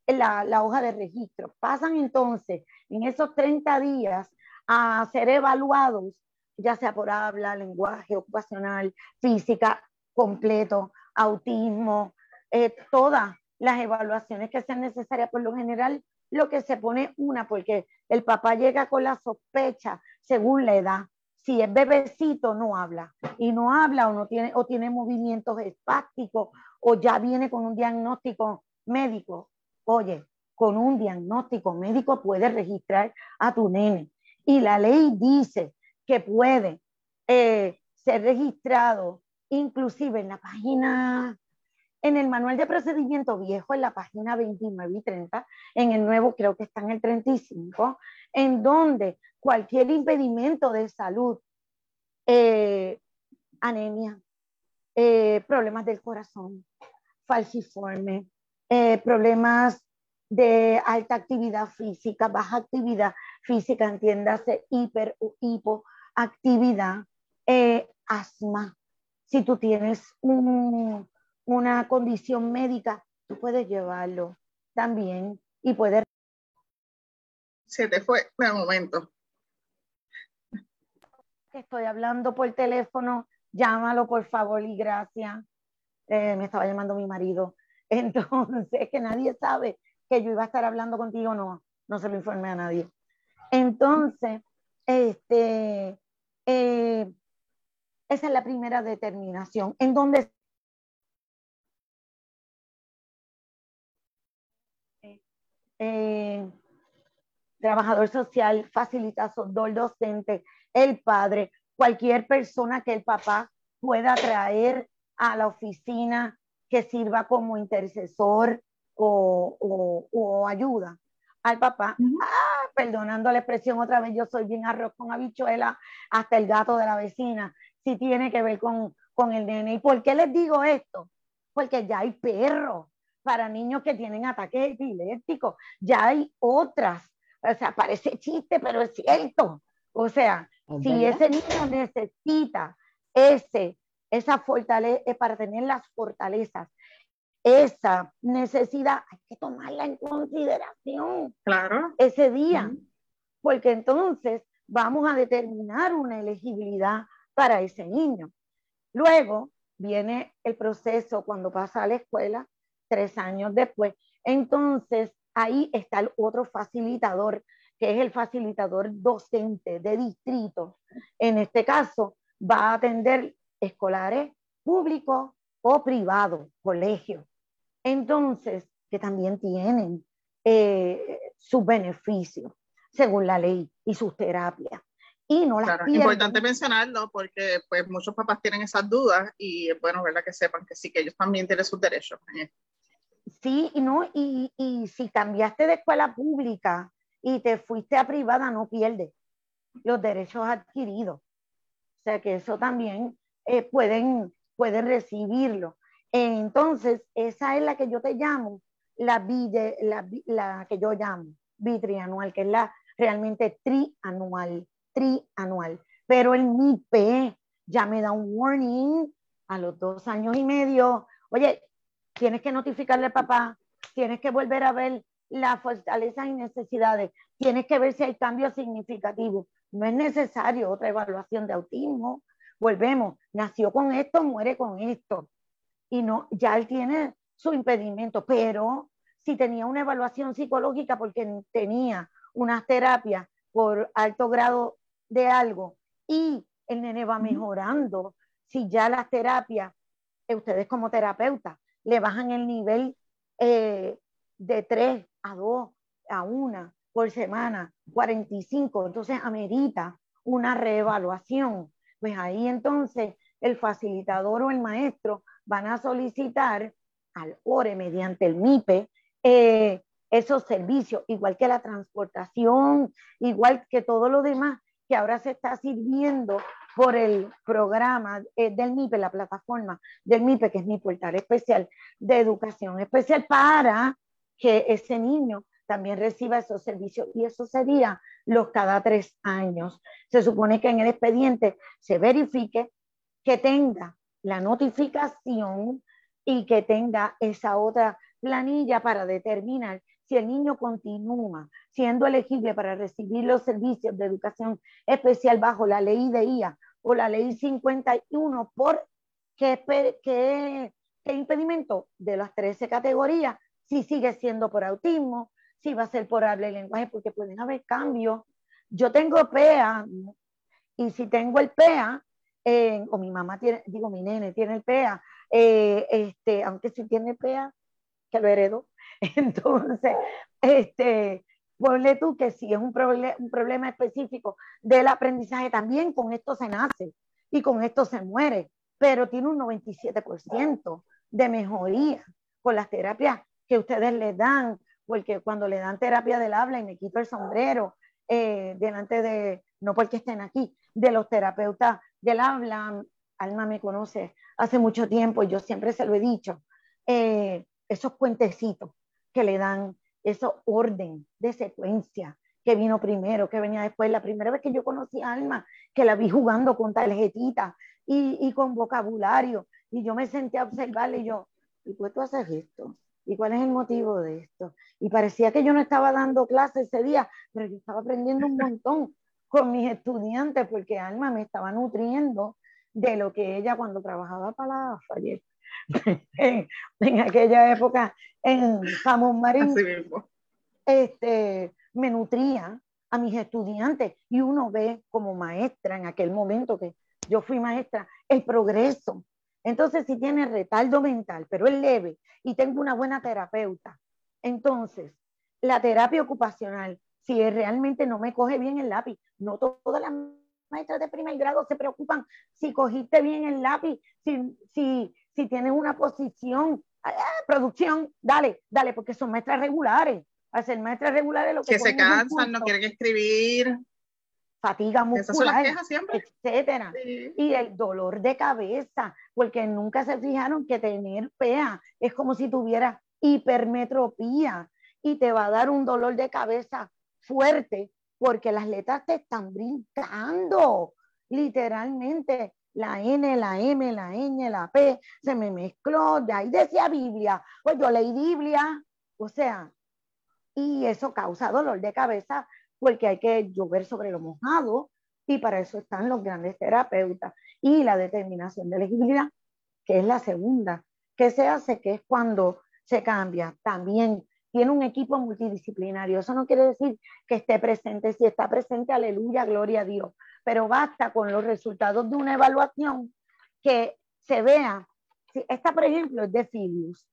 la, la, hoja de registro. Pasan entonces en esos 30 días a ser evaluados, ya sea por habla, lenguaje, ocupacional, física, completo, autismo, eh, todas las evaluaciones que sean necesarias por lo general, lo que se pone una, porque el papá llega con la sospecha según la edad si es bebecito no habla y no habla o no tiene o tiene movimientos espásticos o ya viene con un diagnóstico médico. Oye, con un diagnóstico médico puedes registrar a tu nene y la ley dice que puede eh, ser registrado inclusive en la página En el manual de procedimiento viejo, en la página 29 y 30, en el nuevo creo que está en el 35, en donde cualquier impedimento de salud, eh, anemia, eh, problemas del corazón, falciforme, eh, problemas de alta actividad física, baja actividad física, entiéndase hiper o hipoactividad, asma. Si tú tienes una condición médica, tú puedes llevarlo también y puedes... Se te fue un momento. Estoy hablando por teléfono, llámalo por favor y gracias. Eh, me estaba llamando mi marido. (laughs) Entonces, que nadie sabe que yo iba a estar hablando contigo, no, no se lo informé a nadie. Entonces, este, eh, esa es la primera determinación, en donde eh, trabajador social, facilitador docente, el padre, cualquier persona que el papá pueda traer a la oficina que sirva como intercesor o, ayuda al papá. ah, perdonando la expresión otra vez, yo soy bien arroz con habichuela, hasta el gato de la vecina si tiene que ver con, con el nene. ¿Y por qué les digo esto? Porque ya hay perros para niños que tienen ataques epilépticos, ya hay otras. O sea, parece chiste, pero es cierto. O sea, si ese niño necesita ese, esa fortaleza, eh, para tener las fortalezas, esa necesidad, hay que tomarla en consideración. Claro. Ese día. Porque entonces vamos a determinar una elegibilidad para ese niño. Luego viene el proceso cuando pasa a la escuela, tres años después. Entonces, ahí está el otro facilitador, que es el facilitador docente de distrito. En este caso, va a atender escolares públicos o privados, colegios. Entonces, que también tienen eh, sus beneficios según la ley y sus terapias y no las claro, Importante mencionarlo porque pues muchos papás tienen esas dudas y es bueno, ¿verdad? Que sepan que sí, que ellos también tienen sus derechos. Sí, y no, y, y si cambiaste de escuela pública y te fuiste a privada, no pierdes los derechos adquiridos. O sea que eso también eh, pueden, pueden recibirlo. Entonces, esa es la que yo te llamo, la, la, la que yo llamo bitrianual, que es la realmente trianual trianual. Pero el MIPE ya me da un warning a los dos años y medio. Oye, tienes que notificarle al papá, tienes que volver a ver las fortalezas y necesidades, tienes que ver si hay cambios significativos. No es necesario otra evaluación de autismo. Volvemos, nació con esto, muere con esto. Y no, ya él tiene su impedimento, pero si tenía una evaluación psicológica porque tenía unas terapias por alto grado de algo y el nene va mejorando, si ya las terapias, eh, ustedes como terapeuta, le bajan el nivel eh, de 3 a 2 a 1 por semana, 45, entonces amerita una reevaluación. Pues ahí entonces el facilitador o el maestro van a solicitar al ORE mediante el MIPE eh, esos servicios, igual que la transportación, igual que todo lo demás que ahora se está sirviendo por el programa eh, del MIPE, la plataforma del MIPE, que es mi portal especial de educación especial para que ese niño también reciba esos servicios y eso sería los cada tres años. Se supone que en el expediente se verifique que tenga la notificación y que tenga esa otra planilla para determinar si el niño continúa siendo elegible para recibir los servicios de educación especial bajo la ley de IA o la ley 51 por qué, qué, impedimento de las 13 categorías, si sigue siendo por autismo, si va a ser por habla y lenguaje, porque pueden haber cambios. Yo tengo PEA y si tengo el PEA, eh, o mi mamá tiene, digo, mi nene tiene el PEA, eh, este, aunque si tiene PEA, que lo heredo, (laughs) Entonces, este, ponle tú que si es un, un problema específico del aprendizaje, también con esto se nace y con esto se muere, pero tiene un 97% de mejoría con las terapias que ustedes les dan, porque cuando le dan terapia del habla y me quito el sombrero eh, delante de, no porque estén aquí, de los terapeutas del habla, Alma me conoce hace mucho tiempo y yo siempre se lo he dicho, eh, esos puentecitos que le dan, eso orden de secuencia, que vino primero, que venía después. La primera vez que yo conocí a Alma, que la vi jugando con tarjetitas y, y con vocabulario, y yo me senté a observarle y yo, ¿y pues tú haces esto? ¿Y cuál es el motivo de esto? Y parecía que yo no estaba dando clase ese día, pero yo estaba aprendiendo un montón con mis estudiantes porque Alma me estaba nutriendo de lo que ella cuando trabajaba para la Fayette, (laughs) en, aquella época en Jamón Marín, este, me nutría a mis estudiantes y uno ve como maestra en aquel momento que yo fui maestra el progreso. Entonces, si tiene retardo mental, pero es leve y tengo una buena terapeuta, entonces la terapia ocupacional, si realmente no me coge bien el lápiz, no todas las maestras de primer grado se preocupan. Si cogiste bien el lápiz, si, si, si tienes una posición, ah, producción, dale, dale, porque son maestras regulares. Al ser maestras regulares lo que, que se cansan, no quieren escribir. Fatiga muscular, etcétera. Y el dolor de cabeza, porque nunca se fijaron que tener PEA es como si tuviera hipermetropía y te va a dar un dolor de cabeza fuerte porque las letras te están brincando, literalmente. La N, la M, la N, la P, se me mezcló, de ahí decía Biblia, pues yo leí Biblia, o sea, y eso causa dolor de cabeza porque hay que llover sobre lo mojado y para eso están los grandes terapeutas. Y la determinación de elegibilidad, que es la segunda, que se hace, que es cuando se cambia también tiene un equipo multidisciplinario. Eso no quiere decir que esté presente. Si está presente, aleluya, gloria a Dios. Pero basta con los resultados de una evaluación que se vea. Esta, por ejemplo, es de Filius.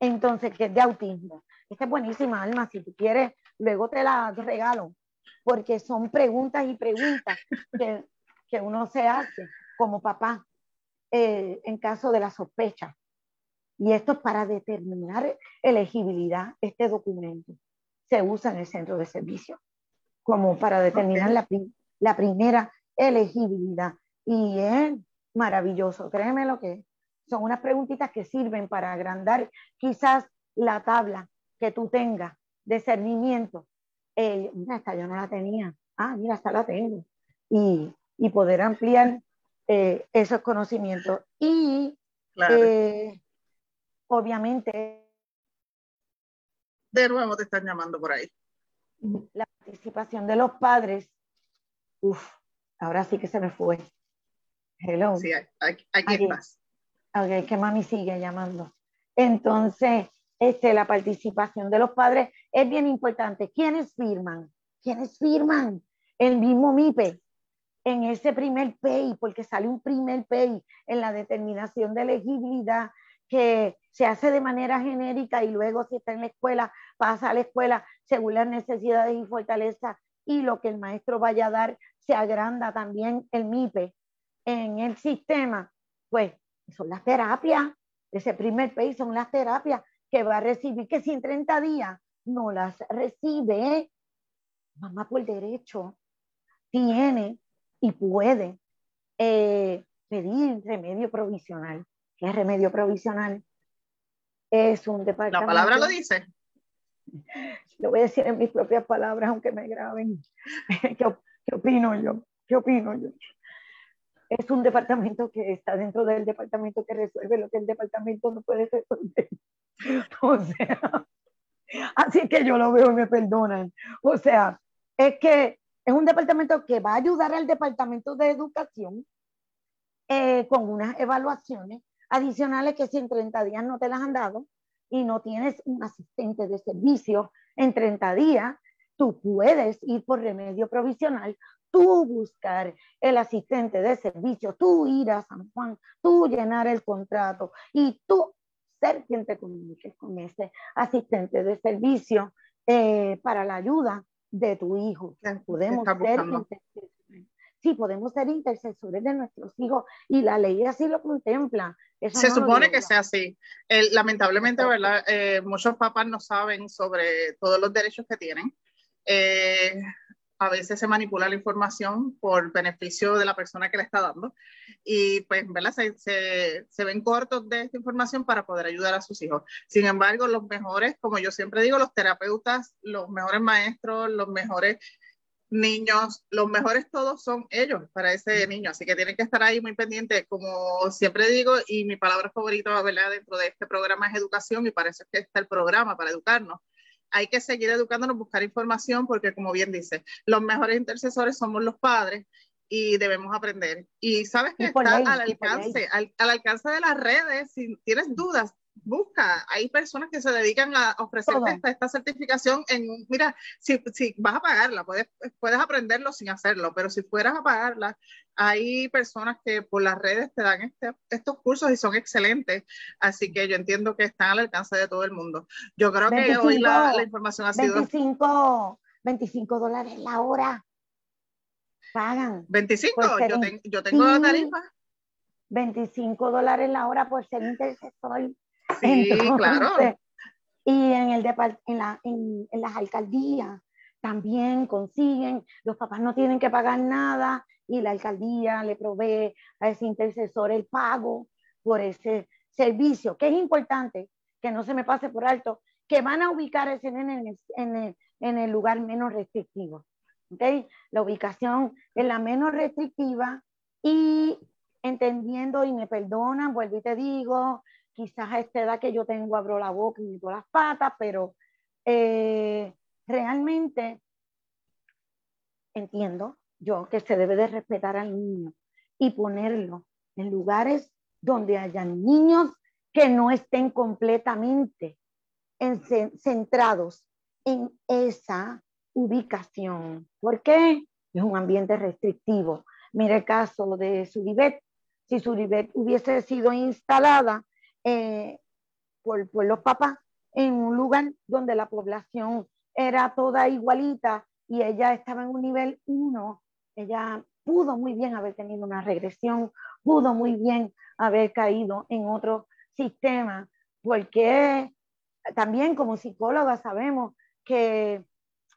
Entonces, que es de autismo. Esta es buenísima, Alma. Si tú quieres, luego te la regalo. Porque son preguntas y preguntas que, que uno se hace como papá eh, en caso de la sospecha. Y esto es para determinar elegibilidad. Este documento se usa en el centro de servicio como para determinar la, la, primera elegibilidad. Y es maravilloso, créeme lo que son unas preguntitas que sirven para agrandar quizás la tabla que tú tengas de cernimiento. Eh, mira, esta yo no la tenía. Ah, mira, esta la tengo. Y, y poder ampliar eh, esos conocimientos. Y claro. eh, obviamente. De nuevo te están llamando por ahí. La participación de los padres. Uf, ahora sí que se me fue. Hello. Sí, aquí, aquí, más. Ok, que mami sigue llamando. Entonces, este, la participación de los padres es bien importante. ¿Quiénes firman? ¿Quiénes firman? El mismo MIPE, en ese primer PEI, porque sale un primer PEI en la determinación de elegibilidad que se hace de manera genérica y luego si está en la escuela, pasa a la escuela según las necesidades y fortalezas y lo que el maestro vaya a dar se agranda también el MIPE en el sistema, pues son las terapias, ese primer país son las terapias que va a recibir, que si en 30 días no las recibe, mamá por derecho tiene y puede eh, pedir remedio provisional ¿Qué es remedio provisional? Es un departamento. La palabra lo dice. Lo voy a decir en mis propias palabras, aunque me graben. (laughs) ¿Qué, opino yo? ¿Qué opino yo? Es un departamento que está dentro del departamento que resuelve lo que el departamento no puede resolver. (laughs) O sea, así que yo lo veo y me perdonan. O sea, es que es un departamento que va a ayudar al departamento de educación eh, con unas evaluaciones adicionales que si en 30 días no te las han dado y no tienes un asistente de servicio en 30 días, tú puedes ir por remedio provisional, tú buscar el asistente de servicio, tú ir a San Juan, tú llenar el contrato y tú ser quien te comunique con ese asistente de servicio eh, para la ayuda de tu hijo. Podemos ser sí, podemos ser intercesores de nuestros hijos y la ley así lo contempla. Se supone que sea así. lamentablemente, ¿verdad? Eh, muchos papás no saben sobre todos los derechos que tienen. Eh, a veces se manipula la información por beneficio de la persona que le está dando y pues ¿verdad? Se, se, se, ven cortos de esta información para poder ayudar a sus hijos. Sin embargo, los mejores, como yo siempre digo, los terapeutas, los mejores maestros, los mejores niños, los mejores todos son ellos para ese niño, así que tienen que estar ahí muy pendientes, como siempre digo, y mi palabra favorita ¿verdad? dentro de este programa es educación y para eso es que está el programa, para educarnos. Hay que seguir educándonos, buscar información, porque como bien dice, los mejores intercesores somos los padres y debemos aprender. Y sabes que está al alcance, al, al, alcance de las redes, si tienes dudas, busca, hay personas que se dedican a ofrecerte esta, esta, certificación en, mira, si, si, vas a pagarla, puedes, puedes aprenderlo sin hacerlo, pero si fueras a pagarla, hay personas que por las redes te dan este, estos cursos y son excelentes, así que yo entiendo que están al alcance de todo el mundo. Yo creo que hoy la, la, información ha sido... 25, 25 dólares la hora. Pagan. 25, yo, yo tengo sí, tarifa. 25 dólares la hora por ser intercesor (laughs) Sí, claro. Y en, el en, la, en, en, las alcaldías también consiguen, los papás no tienen que pagar nada y la alcaldía le provee a ese intercesor el pago por ese servicio, que es importante, que no se me pase por alto, que van a ubicar ese en el, en el, en el lugar menos restrictivo. ¿okay? La ubicación es la menos restrictiva y entendiendo, y me perdonan, vuelvo y te digo, quizás a esta edad que yo tengo abro la boca y meto las patas, pero eh, realmente entiendo yo que se debe de respetar al niño y ponerlo en lugares donde hayan niños que no estén completamente en, centrados en esa ubicación. ¿Por qué? Es un ambiente restrictivo. Mira el caso de Suribet. Si Suribet hubiese sido instalada eh, por, por, los papás en un lugar donde la población era toda igualita y ella estaba en un nivel 1, ella pudo muy bien haber tenido una regresión, pudo muy bien haber caído en otro sistema, porque también como psicóloga sabemos que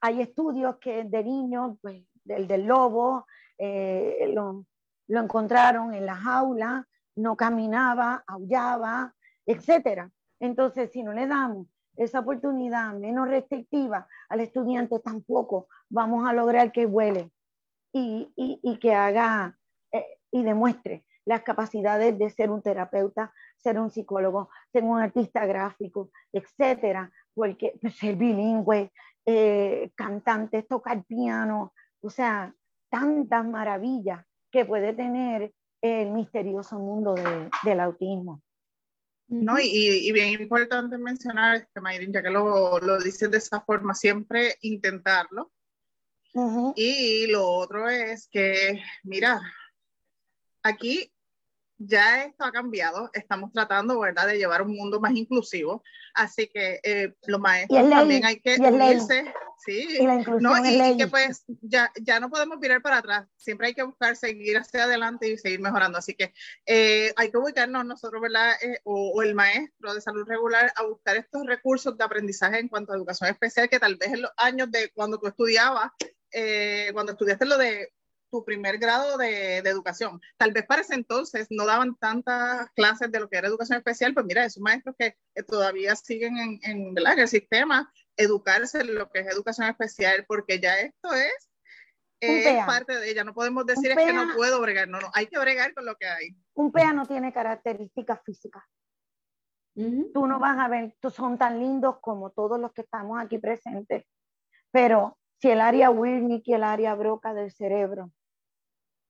hay estudios que de niños, pues, del, del lobo, eh, lo, lo encontraron en la jaula, no caminaba, aullaba, etcétera. Entonces, si no le damos esa oportunidad menos restrictiva al estudiante, tampoco vamos a lograr que vuele y, y, que haga eh, y demuestre las capacidades de ser un terapeuta, ser un psicólogo, ser un artista gráfico, etcétera, porque pues, ser bilingüe, eh, cantante, tocar piano, o sea, tantas maravillas que puede tener el misterioso mundo de, del autismo. No, y, y, bien importante mencionar, este, Mayrin, ya que lo, lo dices de esa forma, siempre intentarlo. Uh -huh. Y lo otro es que, mira, aquí ya esto ha cambiado, estamos tratando, ¿verdad?, de llevar un mundo más inclusivo, así que eh, los maestros también hay que unirse, sí, y, la no, y, y que pues ya, ya no podemos mirar para atrás, siempre hay que buscar seguir hacia adelante y seguir mejorando, así que eh, hay que ubicarnos nosotros, ¿verdad?, eh, o, o, el maestro de salud regular a buscar estos recursos de aprendizaje en cuanto a educación especial que tal vez en los años de cuando tú estudiabas, eh, cuando estudiaste lo de tu primer grado de, de, educación. Tal vez para ese entonces no daban tantas clases de lo que era educación especial, pues mira, esos maestros que, que todavía siguen en, en, en, el sistema, educarse en lo que es educación especial, porque ya esto es, es parte de ella. No podemos decir es que no puedo bregar, no, no, hay que bregar con lo que hay. Un PEA no tiene características físicas. Uh -huh. Tú no vas a ver, tú son tan lindos como todos los que estamos aquí presentes, pero si el área Wernicke y el área Broca del cerebro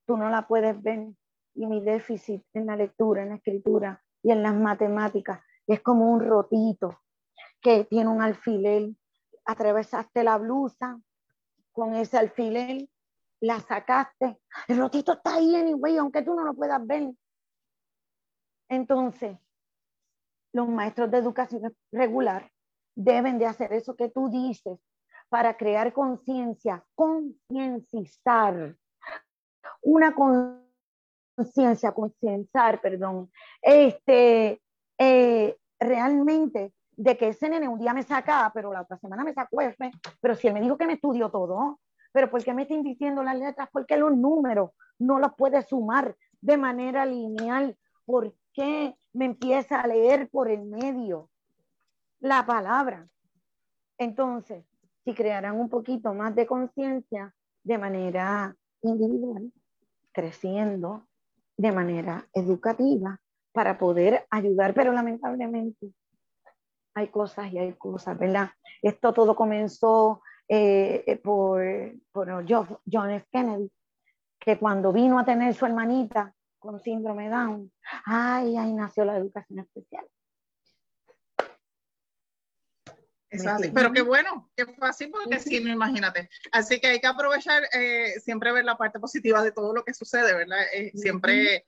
tú no la puedes ver. Y mi déficit en la lectura, en la escritura y en las matemáticas es como un rotito que tiene un alfiler. Atravesaste la blusa con ese alfiler, la sacaste. El rotito está ahí, anyway, aunque tú no lo puedas ver. Entonces, los maestros de educación regular deben de hacer eso que tú dices para crear conciencia, concienciar una conciencia, concienciar, perdón, este, eh, realmente de que ese nene un día me saca, pero la otra semana me sacó F, pero si él me dijo que me estudió todo, pero ¿por qué me está diciendo las letras? Porque los números no los puede sumar de manera lineal. ¿Por qué me empieza a leer por el medio la palabra? Entonces, si crearan un poquito más de conciencia de manera individual, creciendo de manera educativa para poder ayudar, pero lamentablemente hay cosas y hay cosas, ¿verdad? Esto todo comenzó eh, eh, por, por John F. Kennedy, que cuando vino a tener su hermanita con síndrome Down, ay, ahí nació la educación especial. Pero qué bueno, qué fácil porque sí, no imagínate. Así que hay que aprovechar eh, siempre ver la parte positiva de todo lo que sucede, ¿verdad? siempre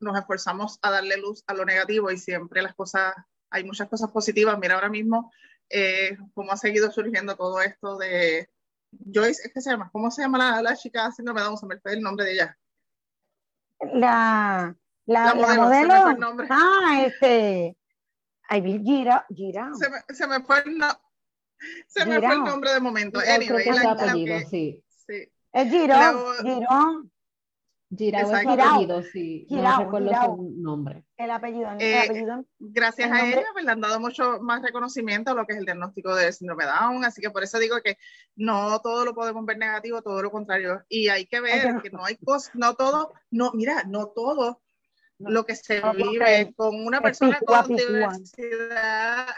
nos esforzamos a darle luz a lo negativo y siempre las cosas hay muchas cosas positivas. Mira ahora mismo eh, cómo ha seguido surgiendo todo esto de Joyce, ¿es que se llama? ¿Cómo se llama la, la chica síndrome de Down? Se me fue el nombre de ella. La, la, la modelo. El. Ah, este. Ay, Gira, Gira. Se me, se me fue el no, se me fue el nombre de momento. Anyway, la, apellido, sí. sí. Es Girón, Girón. Girao es apellido, sí. no recuerdo su nombre. El apellido. El eh, apellido gracias a ella pues, le han dado mucho más reconocimiento a lo que es el diagnóstico de síndrome Down, así que por eso digo que no todo lo podemos ver negativo, todo lo contrario. Y hay que ver que no hay cosas, no todo, no, mira, no todo lo que se vive con una persona con diversidad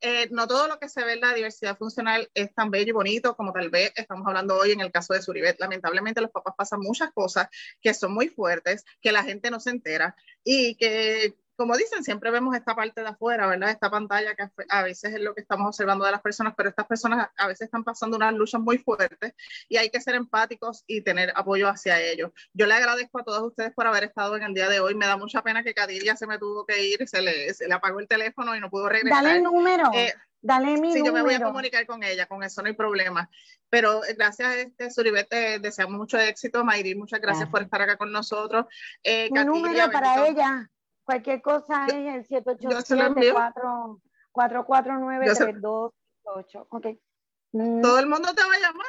Eh, no todo lo que se ve en la diversidad funcional es tan bello y bonito como tal vez estamos hablando hoy en el caso de Suribet. Lamentablemente los papás pasan muchas cosas que son muy fuertes, que la gente no se entera y que como dicen, siempre vemos esta parte de afuera, ¿verdad? Esta pantalla que a veces es lo que estamos observando de las personas, pero estas personas a veces están pasando unas luchas muy fuertes y hay que ser empáticos y tener apoyo hacia ellos. Yo le agradezco a todos ustedes por haber estado en el día de hoy. Me da mucha pena que Cadilia se me tuvo que ir, se le, se le apagó el teléfono y no pudo regresar. Dale el número. Eh, Dale mi sí, yo me voy a comunicar con ella, con eso no hay problema. Pero eh, gracias este Suribet, deseamos mucho éxito. Mayri, muchas gracias por estar acá con nosotros. Eh, mi número para ella. Cualquier cosa es el 787 449 3228 Okay. Mm. Todo el mundo te va a llamar.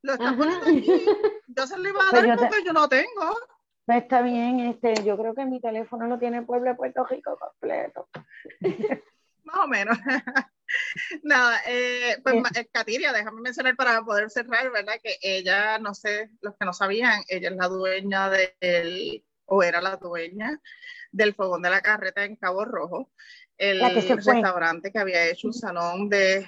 Lo estás poniendo aquí. (laughs) Yo se lo iba a pues dar porque yo no tengo. Pues está bien, este, yo creo que mi teléfono no tiene pueblo de Puerto Rico completo. (laughs) Más o menos. (laughs) Nada, eh, pues Katiria, déjame mencionar para poder cerrar, ¿verdad? Que ella, no sé, los que no sabían, ella es la dueña del, o era la dueña del fogón de la carreta en Cabo Rojo, el restaurante que había hecho un salón de,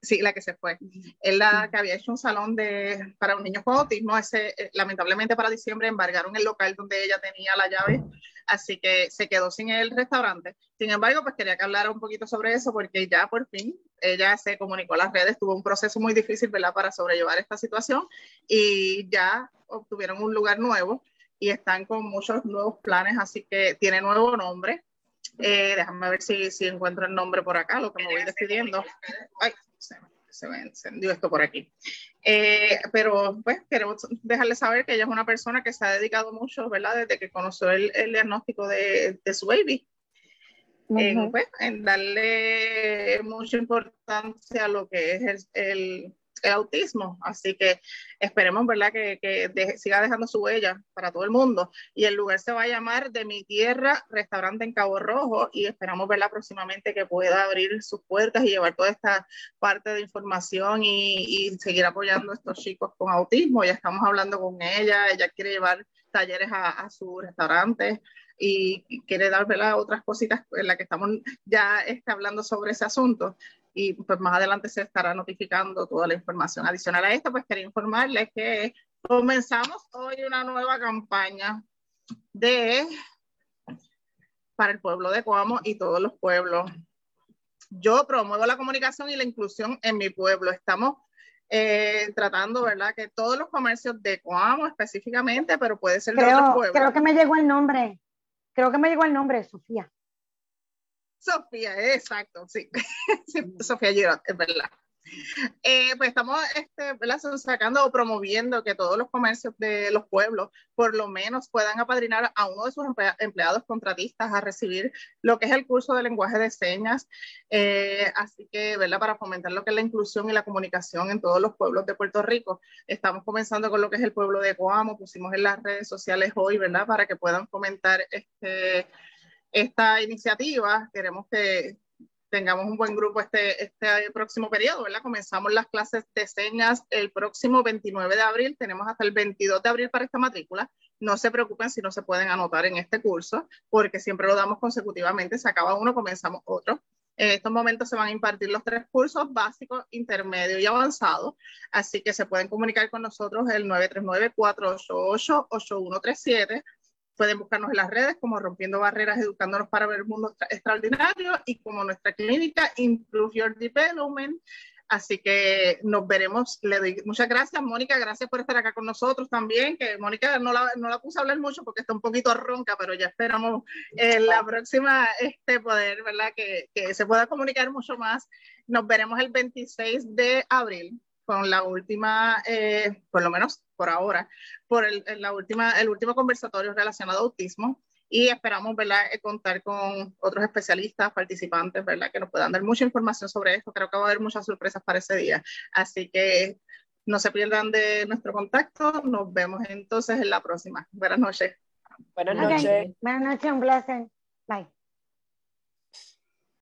sí, la que se fue, es la que había hecho un salón de, para un niño con autismo, ese, eh, lamentablemente para diciembre embargaron el local donde ella tenía la llave, así que se quedó sin el restaurante. Sin embargo, pues quería que hablara un poquito sobre eso porque ya por fin ella se comunicó a las redes, tuvo un proceso muy difícil, ¿verdad?, para sobrellevar esta situación y ya obtuvieron un lugar nuevo y están con muchos nuevos planes, así que tiene nuevo nombre. Eh, déjame ver si, si encuentro el nombre por acá, lo que me voy decidiendo. Ay, se, me encendió esto por aquí. Eh, pero pues queremos dejarle saber que ella es una persona que se ha dedicado mucho, ¿verdad? Desde que conoció el, el diagnóstico de, de, su baby. en, pues, en darle mucha importancia a lo que es el el autismo. Así que esperemos, ¿verdad?, que, que siga dejando su huella para todo el mundo. Y el lugar se va a llamar De mi Tierra, restaurante en Cabo Rojo, y esperamos, verla próximamente que pueda abrir sus puertas y llevar toda esta parte de información y, seguir apoyando a estos chicos con autismo. Ya estamos hablando con ella, ella quiere llevar talleres a, su restaurante y quiere dar otras cositas en las que estamos ya está hablando sobre ese asunto y pues más adelante se estará notificando toda la información adicional a esto, pues quería informarles que comenzamos hoy una nueva campaña de para el pueblo de Coamo y todos los pueblos. Yo promuevo la comunicación y la inclusión en mi pueblo. Estamos eh, tratando, ¿verdad? Que todos los comercios de Coamo específicamente, pero puede ser de otros pueblos. Creo que me llegó el nombre. Creo que me llegó el nombre, Sofía. Sofía, exacto, sí. (laughs) Sofía Girot, es verdad. Eh, pues estamos este, sacando o promoviendo que todos los comercios de los pueblos por lo menos puedan apadrinar a uno de sus empleados contratistas a recibir lo que es el curso de lenguaje de señas. Eh, así que, ¿verdad? Para fomentar lo que es la inclusión y la comunicación en todos los pueblos de Puerto Rico. Estamos comenzando con lo que es el pueblo de Coamo, pusimos en las redes sociales hoy, ¿verdad? Para que puedan fomentar este, esta iniciativa. Queremos que tengamos un buen grupo este, este próximo periodo, ¿verdad? Comenzamos las clases de señas el próximo 29 de abril, tenemos hasta el 22 de abril para esta matrícula. No se preocupen si no se pueden anotar en este curso, porque siempre lo damos consecutivamente, se acaba uno, comenzamos otro. En estos momentos se van a impartir los tres cursos básicos, intermedio y avanzado, así que se pueden comunicar con nosotros el 939-488-8137 Pueden buscarnos en las redes como Rompiendo Barreras, Educándonos para ver el mundo extraordinario y como nuestra clínica Improve Your Development. Así que nos veremos. Le doy muchas gracias, Mónica. Gracias por estar acá con nosotros también. Que Mónica no la, no la puse a hablar mucho porque está un poquito ronca, pero ya esperamos en la próxima este poder, ¿verdad? Que, que se pueda comunicar mucho más. Nos veremos el 26 de abril con la última, eh, por lo menos por ahora, por el, la última, el último conversatorio relacionado a autismo y esperamos ¿verdad? Eh, contar con otros especialistas, participantes, ¿verdad? que nos puedan dar mucha información sobre esto. Creo que va a haber muchas sorpresas para ese día. Así que no se pierdan de nuestro contacto. Nos vemos entonces en la próxima. Buenas noches. Buenas noches. Buenas noches, un placer. Bye.